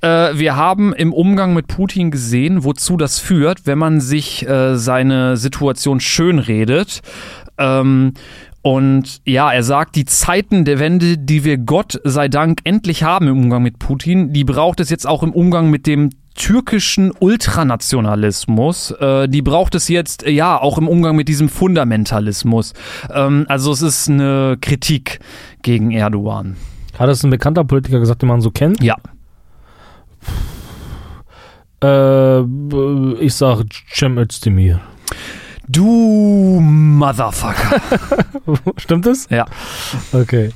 Äh, wir haben im Umgang mit Putin gesehen, wozu das führt, wenn man sich äh, seine Situation schönredet. Ähm, und ja, er sagt, die Zeiten der Wende, die wir Gott sei Dank endlich haben im Umgang mit Putin, die braucht es jetzt auch im Umgang mit dem türkischen Ultranationalismus. Äh, die braucht es jetzt, ja, auch im Umgang mit diesem Fundamentalismus. Ähm, also es ist eine Kritik gegen Erdogan. Hat das ein bekannter Politiker gesagt, den man so kennt? Ja. Äh, ich sag Cem Özdemir. Du Motherfucker. Stimmt es? Ja. Okay.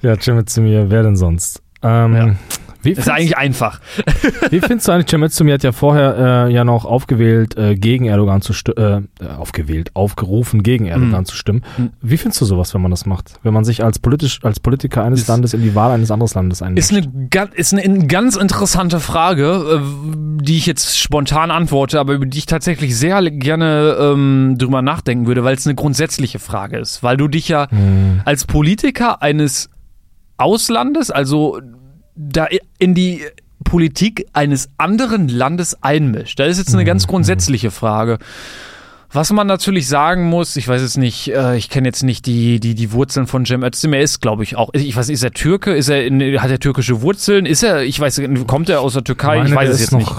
Ja, Cem Özdemir, wer denn sonst? Ähm, Ja. Wie, Das ist findest, eigentlich einfach. wie findest du eigentlich, Cem Özdemir hat ja vorher äh, ja noch aufgewählt, äh, gegen Erdogan zu stimmen, äh, äh, aufgewählt, aufgerufen, gegen Erdogan Mhm. zu stimmen. Mhm. Wie findest du sowas, wenn man das macht? Wenn man sich als politisch, als Politiker eines Ist- Landes in die Wahl eines anderen Landes einmischt? Ist eine, ist eine ganz interessante Frage, äh, die ich jetzt spontan antworte, aber über die ich tatsächlich sehr gerne ähm, drüber nachdenken würde, weil es eine grundsätzliche Frage ist. Weil du dich ja Hm. als Politiker eines Auslandes, also da in die Politik eines anderen Landes einmischt. Da ist jetzt eine ganz grundsätzliche Frage. Was man natürlich sagen muss, ich weiß jetzt nicht, äh, ich kenne jetzt nicht die, die, die Wurzeln von Cem Özdemir, er ist, glaube ich, auch, ich weiß nicht, ist er Türke, ist er, in, hat er türkische Wurzeln, ist er, ich weiß, kommt er aus der Türkei, ich Meine, weiß der es jetzt nicht.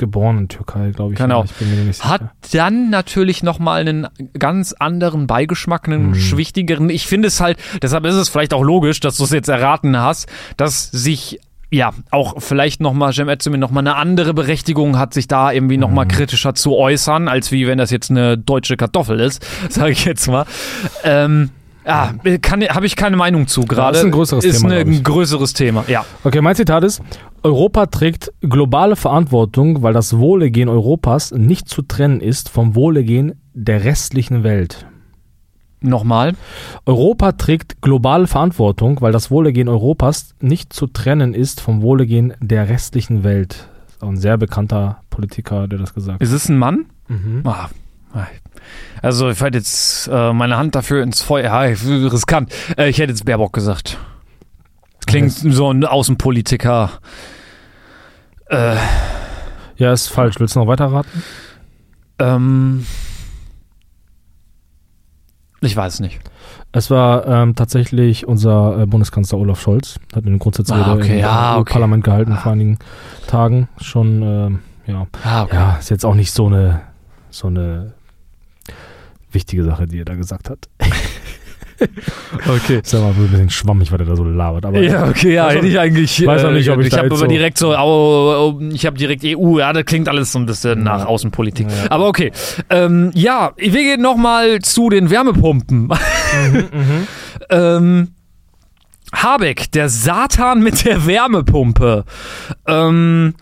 Geboren in Türkei, glaube ich. Genau. Ich. Hat dann natürlich nochmal einen ganz anderen Beigeschmack, einen Mhm. schwichtigeren. Ich finde es halt, deshalb ist es vielleicht auch logisch, dass du es jetzt erraten hast, dass sich ja, auch vielleicht nochmal Cem Özdemir nochmal eine andere Berechtigung hat, sich da irgendwie nochmal Mhm. kritischer zu äußern, als wie wenn das jetzt eine deutsche Kartoffel ist, sage ich jetzt mal. Ähm, ja, kann, habe ich keine Meinung zu gerade. ist ein größeres ist Thema, Ist ein größeres Thema, ja. Okay, mein Zitat ist, Europa trägt globale Verantwortung, weil das Wohlergehen Europas nicht zu trennen ist vom Wohlergehen der restlichen Welt. Nochmal. Europa trägt globale Verantwortung, weil das Wohlergehen Europas nicht zu trennen ist vom Wohlergehen der restlichen Welt. Das ist auch ein sehr bekannter Politiker, der das gesagt hat. Ist es ein Mann? Mhm. Ah, also ich hätte jetzt äh, meine Hand dafür ins Feuer. Ja, riskant. Äh, ich hätte jetzt Baerbock gesagt. Klingt so ein Außenpolitiker. Äh, Ja, ist falsch. Willst du noch weiter raten? ähm, ich weiß es nicht. Es war ähm, tatsächlich unser äh, Bundeskanzler Olaf Scholz. Hat eine Grundsatzrede Ah, okay, im ja, okay. Parlament gehalten Ah. vor einigen Tagen. Schon, ähm, ja. Ah, Ja, ist jetzt auch nicht so eine, so eine wichtige Sache, die er da gesagt hat. okay. Ist ja mal ein bisschen schwammig, was er da so labert. Aber Ja, okay, ja, hätte ich eigentlich. weiß auch nicht, ob ich ich da habe jetzt aber so- direkt so, au, ich habe direkt EU, ja, das klingt alles so ein bisschen nach Ja. Außenpolitik. Ja. Aber okay. Ähm, ja, wir gehen nochmal zu den Wärmepumpen. ähm, Habeck, der Satan mit der Wärmepumpe. Ähm,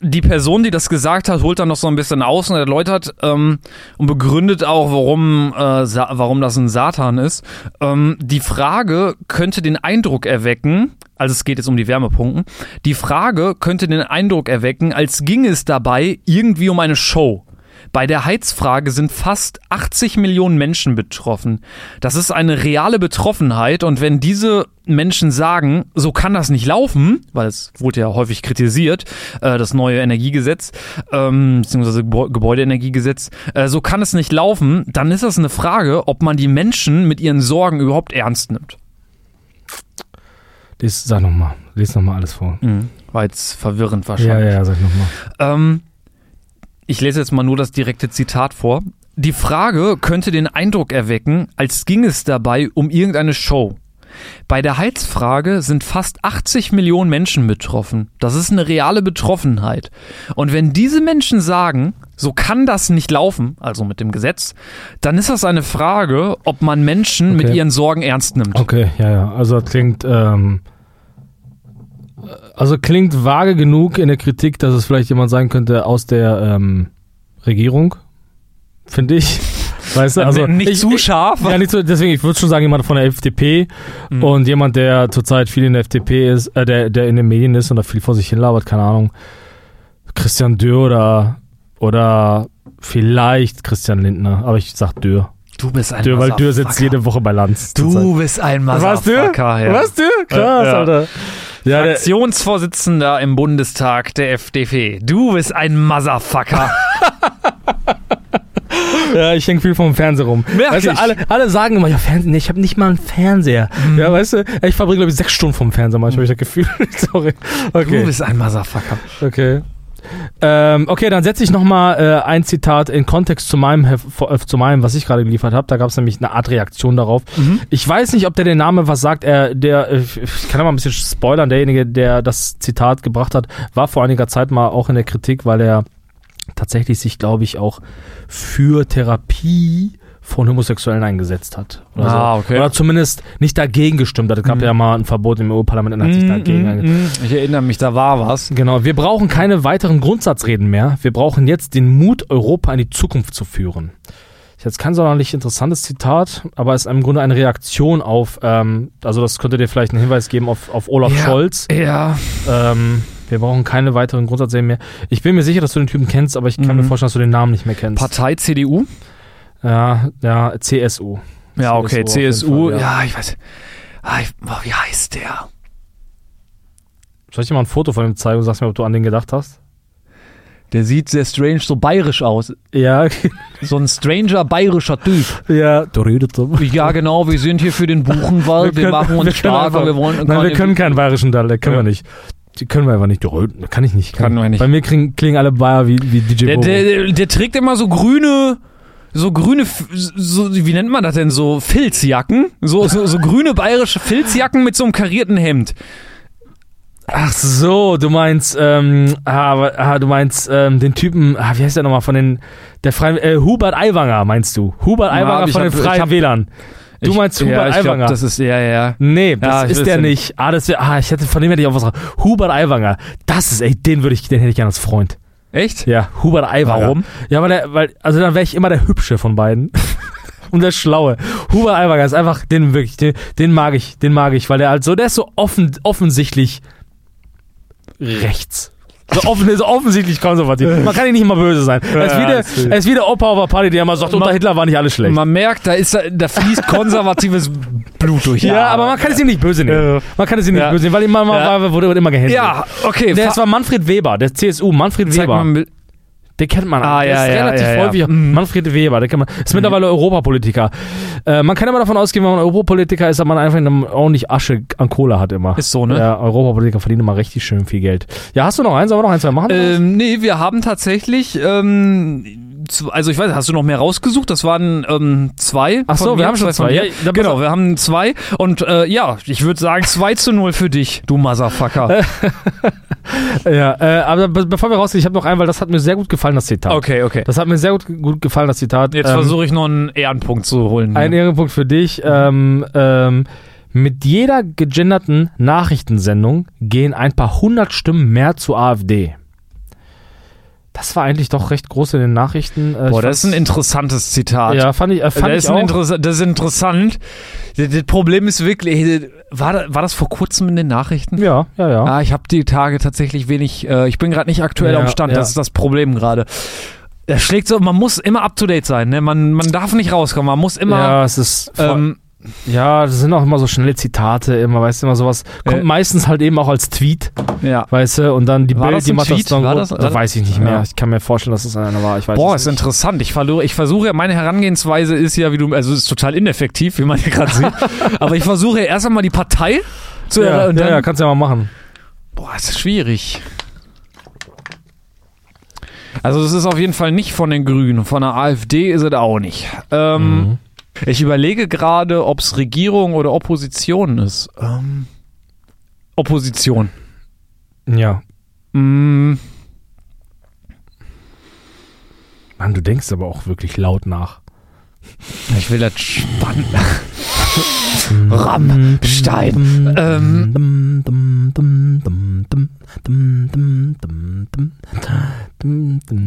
die Person, die das gesagt hat, holt dann noch so ein bisschen aus und erläutert ähm, und begründet auch, warum, äh, warum das ein Satan ist. Ähm, die Frage könnte den Eindruck erwecken, also es geht jetzt um die Wärmepumpen, die Frage könnte den Eindruck erwecken, als ginge es dabei irgendwie um eine Show. Bei der Heizfrage sind fast 80 Millionen Menschen betroffen. Das ist eine reale Betroffenheit und wenn diese Menschen sagen, so kann das nicht laufen, weil es wurde ja häufig kritisiert, äh, das neue Energiegesetz, ähm, beziehungsweise Gebäu- Gebäudeenergiegesetz, äh, so kann es nicht laufen, dann ist das eine Frage, ob man die Menschen mit ihren Sorgen überhaupt ernst nimmt. Lies, sag nochmal. Lies nochmal alles vor. War jetzt verwirrend wahrscheinlich. ja, ja, sag nochmal. Ähm, ich lese jetzt mal nur das direkte Zitat vor. Die Frage könnte den Eindruck erwecken, als ging es dabei um irgendeine Show. Bei der Heizfrage sind fast 80 Millionen Menschen betroffen. Das ist eine reale Betroffenheit. Und wenn diese Menschen sagen, so kann das nicht laufen, also mit dem Gesetz, dann ist das eine Frage, ob man Menschen mit Okay. ihren Sorgen ernst nimmt. Okay, ja, ja. Also das klingt, ähm, also klingt vage genug in der Kritik, dass es vielleicht jemand sein könnte aus der ähm, Regierung, finde ich. Weißt du, also nicht ich, zu scharf. Ja, nicht so, deswegen, ich würde schon sagen, jemand von der FDP Mhm. und jemand, der zurzeit viel in der FDP ist, äh, der, der in den Medien ist und da viel vor sich hin labert, keine Ahnung. Christian Dürr oder, oder vielleicht Christian Lindner, aber ich sag Dürr. Du bist ein Dürr, weil Dürr sitzt Motherfucker. jede Woche bei Lanz. Du bist ein Was, Dürr? Motherfucker. ja. Was, Dürr? Krass, Ja. Alter. Ja, der, Fraktionsvorsitzender im Bundestag der FDP. Du bist ein Motherfucker. ja, ich hänge viel vom Fernseher rum. Merk weißt du, alle, alle sagen immer, ja, Fernsehen, nee, ich habe nicht mal einen Fernseher. Mhm. Ja, weißt du, ich verbringe, glaube ich, sechs Stunden vom Fernseher manchmal, habe ich das Gefühl. Sorry. Okay. Du bist ein Motherfucker. Okay. Ähm, okay, dann setze ich nochmal äh, ein Zitat in Kontext zu meinem, äh, zu meinem was ich gerade geliefert habe. Da gab es nämlich eine Art Reaktion darauf. Ich weiß nicht, ob der den Namen was sagt. Er, der, äh, ich kann ja mal ein bisschen spoilern. Derjenige, der das Zitat gebracht hat, war vor einiger Zeit mal auch in der Kritik, weil er tatsächlich sich, glaube ich, auch für Therapie von Homosexuellen eingesetzt hat. Oder, Ah, so. okay. oder zumindest nicht dagegen gestimmt hat. Es gab Mhm. ja mal ein Verbot im EU-Parlament und hat sich dagegen eingesetzt. Ich erinnere mich, da war was. Genau, wir brauchen keine weiteren Grundsatzreden mehr. Wir brauchen jetzt den Mut, Europa in die Zukunft zu führen. Ich jetzt kein sonderlich interessantes Zitat, aber es ist im Grunde eine Reaktion auf, ähm, also das könnte dir vielleicht einen Hinweis geben auf, auf Olaf Ja. Scholz. Ja. Ähm, wir brauchen keine weiteren Grundsatzreden mehr. Ich bin mir sicher, dass du den Typen kennst, aber ich kann Mhm. mir vorstellen, dass du den Namen nicht mehr kennst. Partei CDU? Ja, ja, CSU. Ja, okay, CSU. Fall, ja. ich weiß. Ah, ich, oh, wie heißt der? Soll ich dir mal ein Foto von ihm zeigen und sagst mir, ob du an den gedacht hast? Der sieht sehr strange, so bayerisch aus. Ja, So ein stranger bayerischer Typ. ja. Du redest so. Ja, genau, wir sind hier für den Buchenwald, wir, können- machen uns wir stark, einfach- wir wollen Nein, wir können keinen bayerischen Dialekt, können Ja. wir nicht. Die können wir einfach nicht. Kann ich nicht. Kann man nicht. Bei mir klingen, klingen alle Bayer wie, wie DJ Der, der, der, der trägt immer so grüne, so grüne, so, wie nennt man das denn, so Filzjacken? So, so, so grüne bayerische Filzjacken mit so einem karierten Hemd. Ach so, du meinst, ähm, ah, ah, du meinst ähm, den Typen, ah, wie heißt der nochmal von den, der freien, äh, Hubert Aiwanger meinst du? Hubert Ja, Aiwanger ich von hab- den ich Freien hab- Wählern. Du Ich- meinst Hubert ja, ich glaub, Aiwanger? das ist, ja, ja. Nee, das Ja, ich ist der ja nicht. Ah, das ah, ich hätte, von dem hätte ich auch was. Hubert Aiwanger. Das ist, ey, den würde ich, den hätte ich gerne als Freund. Echt? Ja, Hubert Aiwanger. Warum? Ja, weil der, weil, also dann wäre ich immer der Hübsche von beiden. Und der Schlaue. Hubert Aiwanger ist einfach, den wirklich, den, den mag ich, den mag ich, weil der halt so, der ist so offen, offensichtlich rechts. So, offen, so offensichtlich konservativ. Man kann ihn nicht immer böse sein. Er ist, wie der, er ist wie der Opa auf der Party, der immer sagt, unter Hitler war nicht alles schlecht. Man merkt, da, ist, da fließt konservatives Blut durch. ja, aber man kann es ihm nicht böse nehmen. Ja. Man kann es ihm nicht Ja. böse nehmen, weil immer, Ja. wurde immer gehänselt. Ja, okay. Der, das war Manfred Weber, der CSU, Manfred zeig mal Weber. Bild. Den kennt man. Ah, der ja, ist ja, relativ ja, häufig. Mhm. Manfred Weber, der kann man, ist mittlerweile Europapolitiker. Äh, man kann immer davon ausgehen, wenn man Europapolitiker ist, dass man einfach ordentlich Asche an Kohle hat immer. Ist so, ne? Ja, Europapolitiker verdienen immer richtig schön viel Geld. Ja, hast du noch eins? Sollen wir noch eins zwei machen? Ähm, nee, wir haben tatsächlich, ähm, also ich weiß, hast du noch mehr rausgesucht? Das waren ähm, zwei. Ach so, wir haben schon zwei. Ja, genau, wir haben zwei. Und äh, ja, ich würde sagen 2 zu 0 für dich, du Motherfucker. ja, äh, aber be bevor wir rausgehen, ich habe noch einen, weil das hat mir sehr gut gefallen, das Zitat. Okay, okay. Das hat mir sehr gut, gut gefallen, das Zitat. Jetzt Ähm, versuche ich noch einen Ehrenpunkt zu holen. Ein Ehrenpunkt für dich. Ähm, ähm, mit jeder gegenderten Nachrichtensendung gehen ein paar hundert Stimmen mehr zur AfD. Das war eigentlich doch recht groß in den Nachrichten. Äh, Boah, das ist ein interessantes Zitat. Ja, fand ich, äh, fand das, ich ist das ist interessant. Das, das Problem ist wirklich, war, da- war das vor kurzem in den Nachrichten? Ja, ja, ja. Ah, ich habe die Tage tatsächlich wenig, äh, ich bin gerade nicht aktuell Ja, am Stand, ja. das ist das Problem gerade. Er schlägt so, man muss immer up to date sein, ne? Man, man darf nicht rauskommen, man muss immer. ja, es ist. ähm, ja, das sind auch immer so schnelle Zitate, immer, weißt du, immer sowas. Kommt Äh. meistens halt eben auch als Tweet, ja. weißt du, und dann die War Bild, das die macht das dann War das- das, weiß ich nicht mehr. Ja. Ich kann mir vorstellen, dass es einer war. Ich weiß Boah, ist nicht. interessant. Ich versuche, ich versuche, meine Herangehensweise ist ja, wie du, also es ist total ineffektiv, wie man hier gerade sieht. Aber ich versuche erst einmal die Partei zu Ja, ja, dann, ja, kannst du ja mal machen. Boah, ist das schwierig. Also es ist auf jeden Fall nicht von den Grünen. Von der AfD ist es auch nicht. Ähm, Mhm. Ich überlege gerade, ob es Regierung oder Opposition ist. Ähm, Opposition. Ja. Mm, Mann, du denkst aber auch wirklich laut nach. ich will das spannend. Rammstein. Ähm,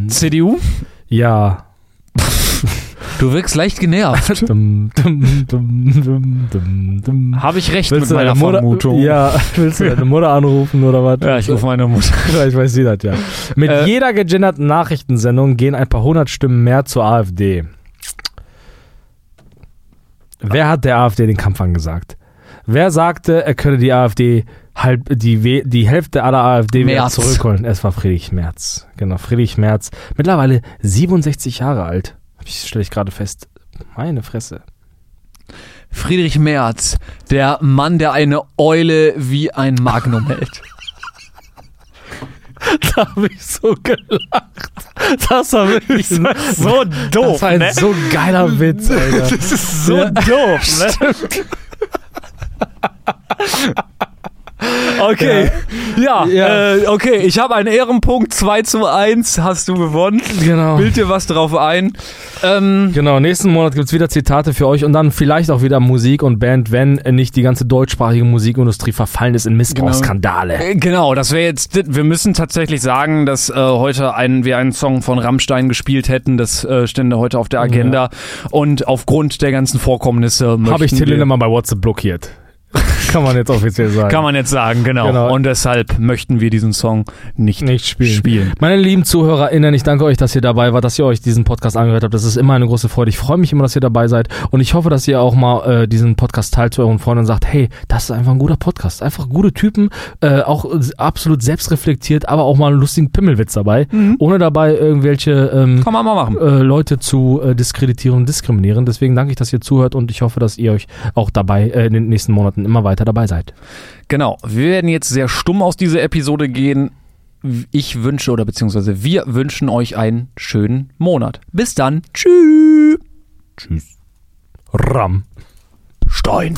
CDU? Ja. Du wirkst leicht genervt. Habe ich recht Willst mit meiner Mutter, Vermutung? Ja, willst du deine Mutter anrufen oder was? Ja, ich rufe meine Mutter. Vielleicht weiß sie das ja. Mit Äh, jeder gegenderten Nachrichtensendung gehen ein paar hundert Stimmen mehr zur AfD. Wer hat der AfD den Kampf angesagt? Wer sagte, er könne die AfD halb, die, We- die Hälfte aller AfD wieder Merz. zurückholen? Es war Friedrich Merz. Genau, Friedrich Merz. Mittlerweile 67 Jahre alt. Ich stelle ich gerade fest. Meine Fresse. Friedrich Merz, der Mann, der eine Eule wie ein Magnum hält. Da habe ich so gelacht. Das war wirklich so Das doof, war ein so geiler Witz, Alter. Das ist so Ja. doof, ne? Okay. Ja, Ja. Äh, okay, ich habe einen Ehrenpunkt, 2 zu 1 hast du gewonnen. Genau. Bild dir was drauf ein. Ähm, Genau, nächsten Monat gibt's wieder Zitate für euch und dann vielleicht auch wieder Musik und Band, wenn nicht die ganze deutschsprachige Musikindustrie verfallen ist in Missbrauchsskandale. Äh, Genau, das wäre jetzt, wir müssen tatsächlich sagen, dass äh, heute einen, wir einen Song von Rammstein gespielt hätten, das äh, stände heute auf der Agenda und aufgrund der ganzen Vorkommnisse Habe ich Till Lindemann bei WhatsApp blockiert. Kann man jetzt offiziell sagen. Kann man jetzt sagen, genau. Genau. Und deshalb möchten wir diesen Song nicht, nicht spielen. spielen. Meine lieben ZuhörerInnen, ich danke euch, dass ihr dabei wart, dass ihr euch diesen Podcast angehört habt. Das ist immer eine große Freude. Ich freue mich immer, dass ihr dabei seid. Und ich hoffe, dass ihr auch mal äh, diesen Podcast teilt zu euren Freunden und sagt, hey, das ist einfach ein guter Podcast. Einfach gute Typen, äh, auch absolut selbstreflektiert, aber auch mal einen lustigen Pimmelwitz dabei. Ohne dabei irgendwelche ähm, Kann man mal machen. äh, Leute zu äh, diskreditieren und diskriminieren. Deswegen danke ich, dass ihr zuhört und ich hoffe, dass ihr euch auch dabei äh, in den nächsten Monaten immer weiter dabei seid. Genau. Wir werden jetzt sehr stumm aus dieser Episode gehen. Ich wünsche oder beziehungsweise wir wünschen euch einen schönen Monat. Bis dann. Tschüss. Tschüss. Ram. Stein.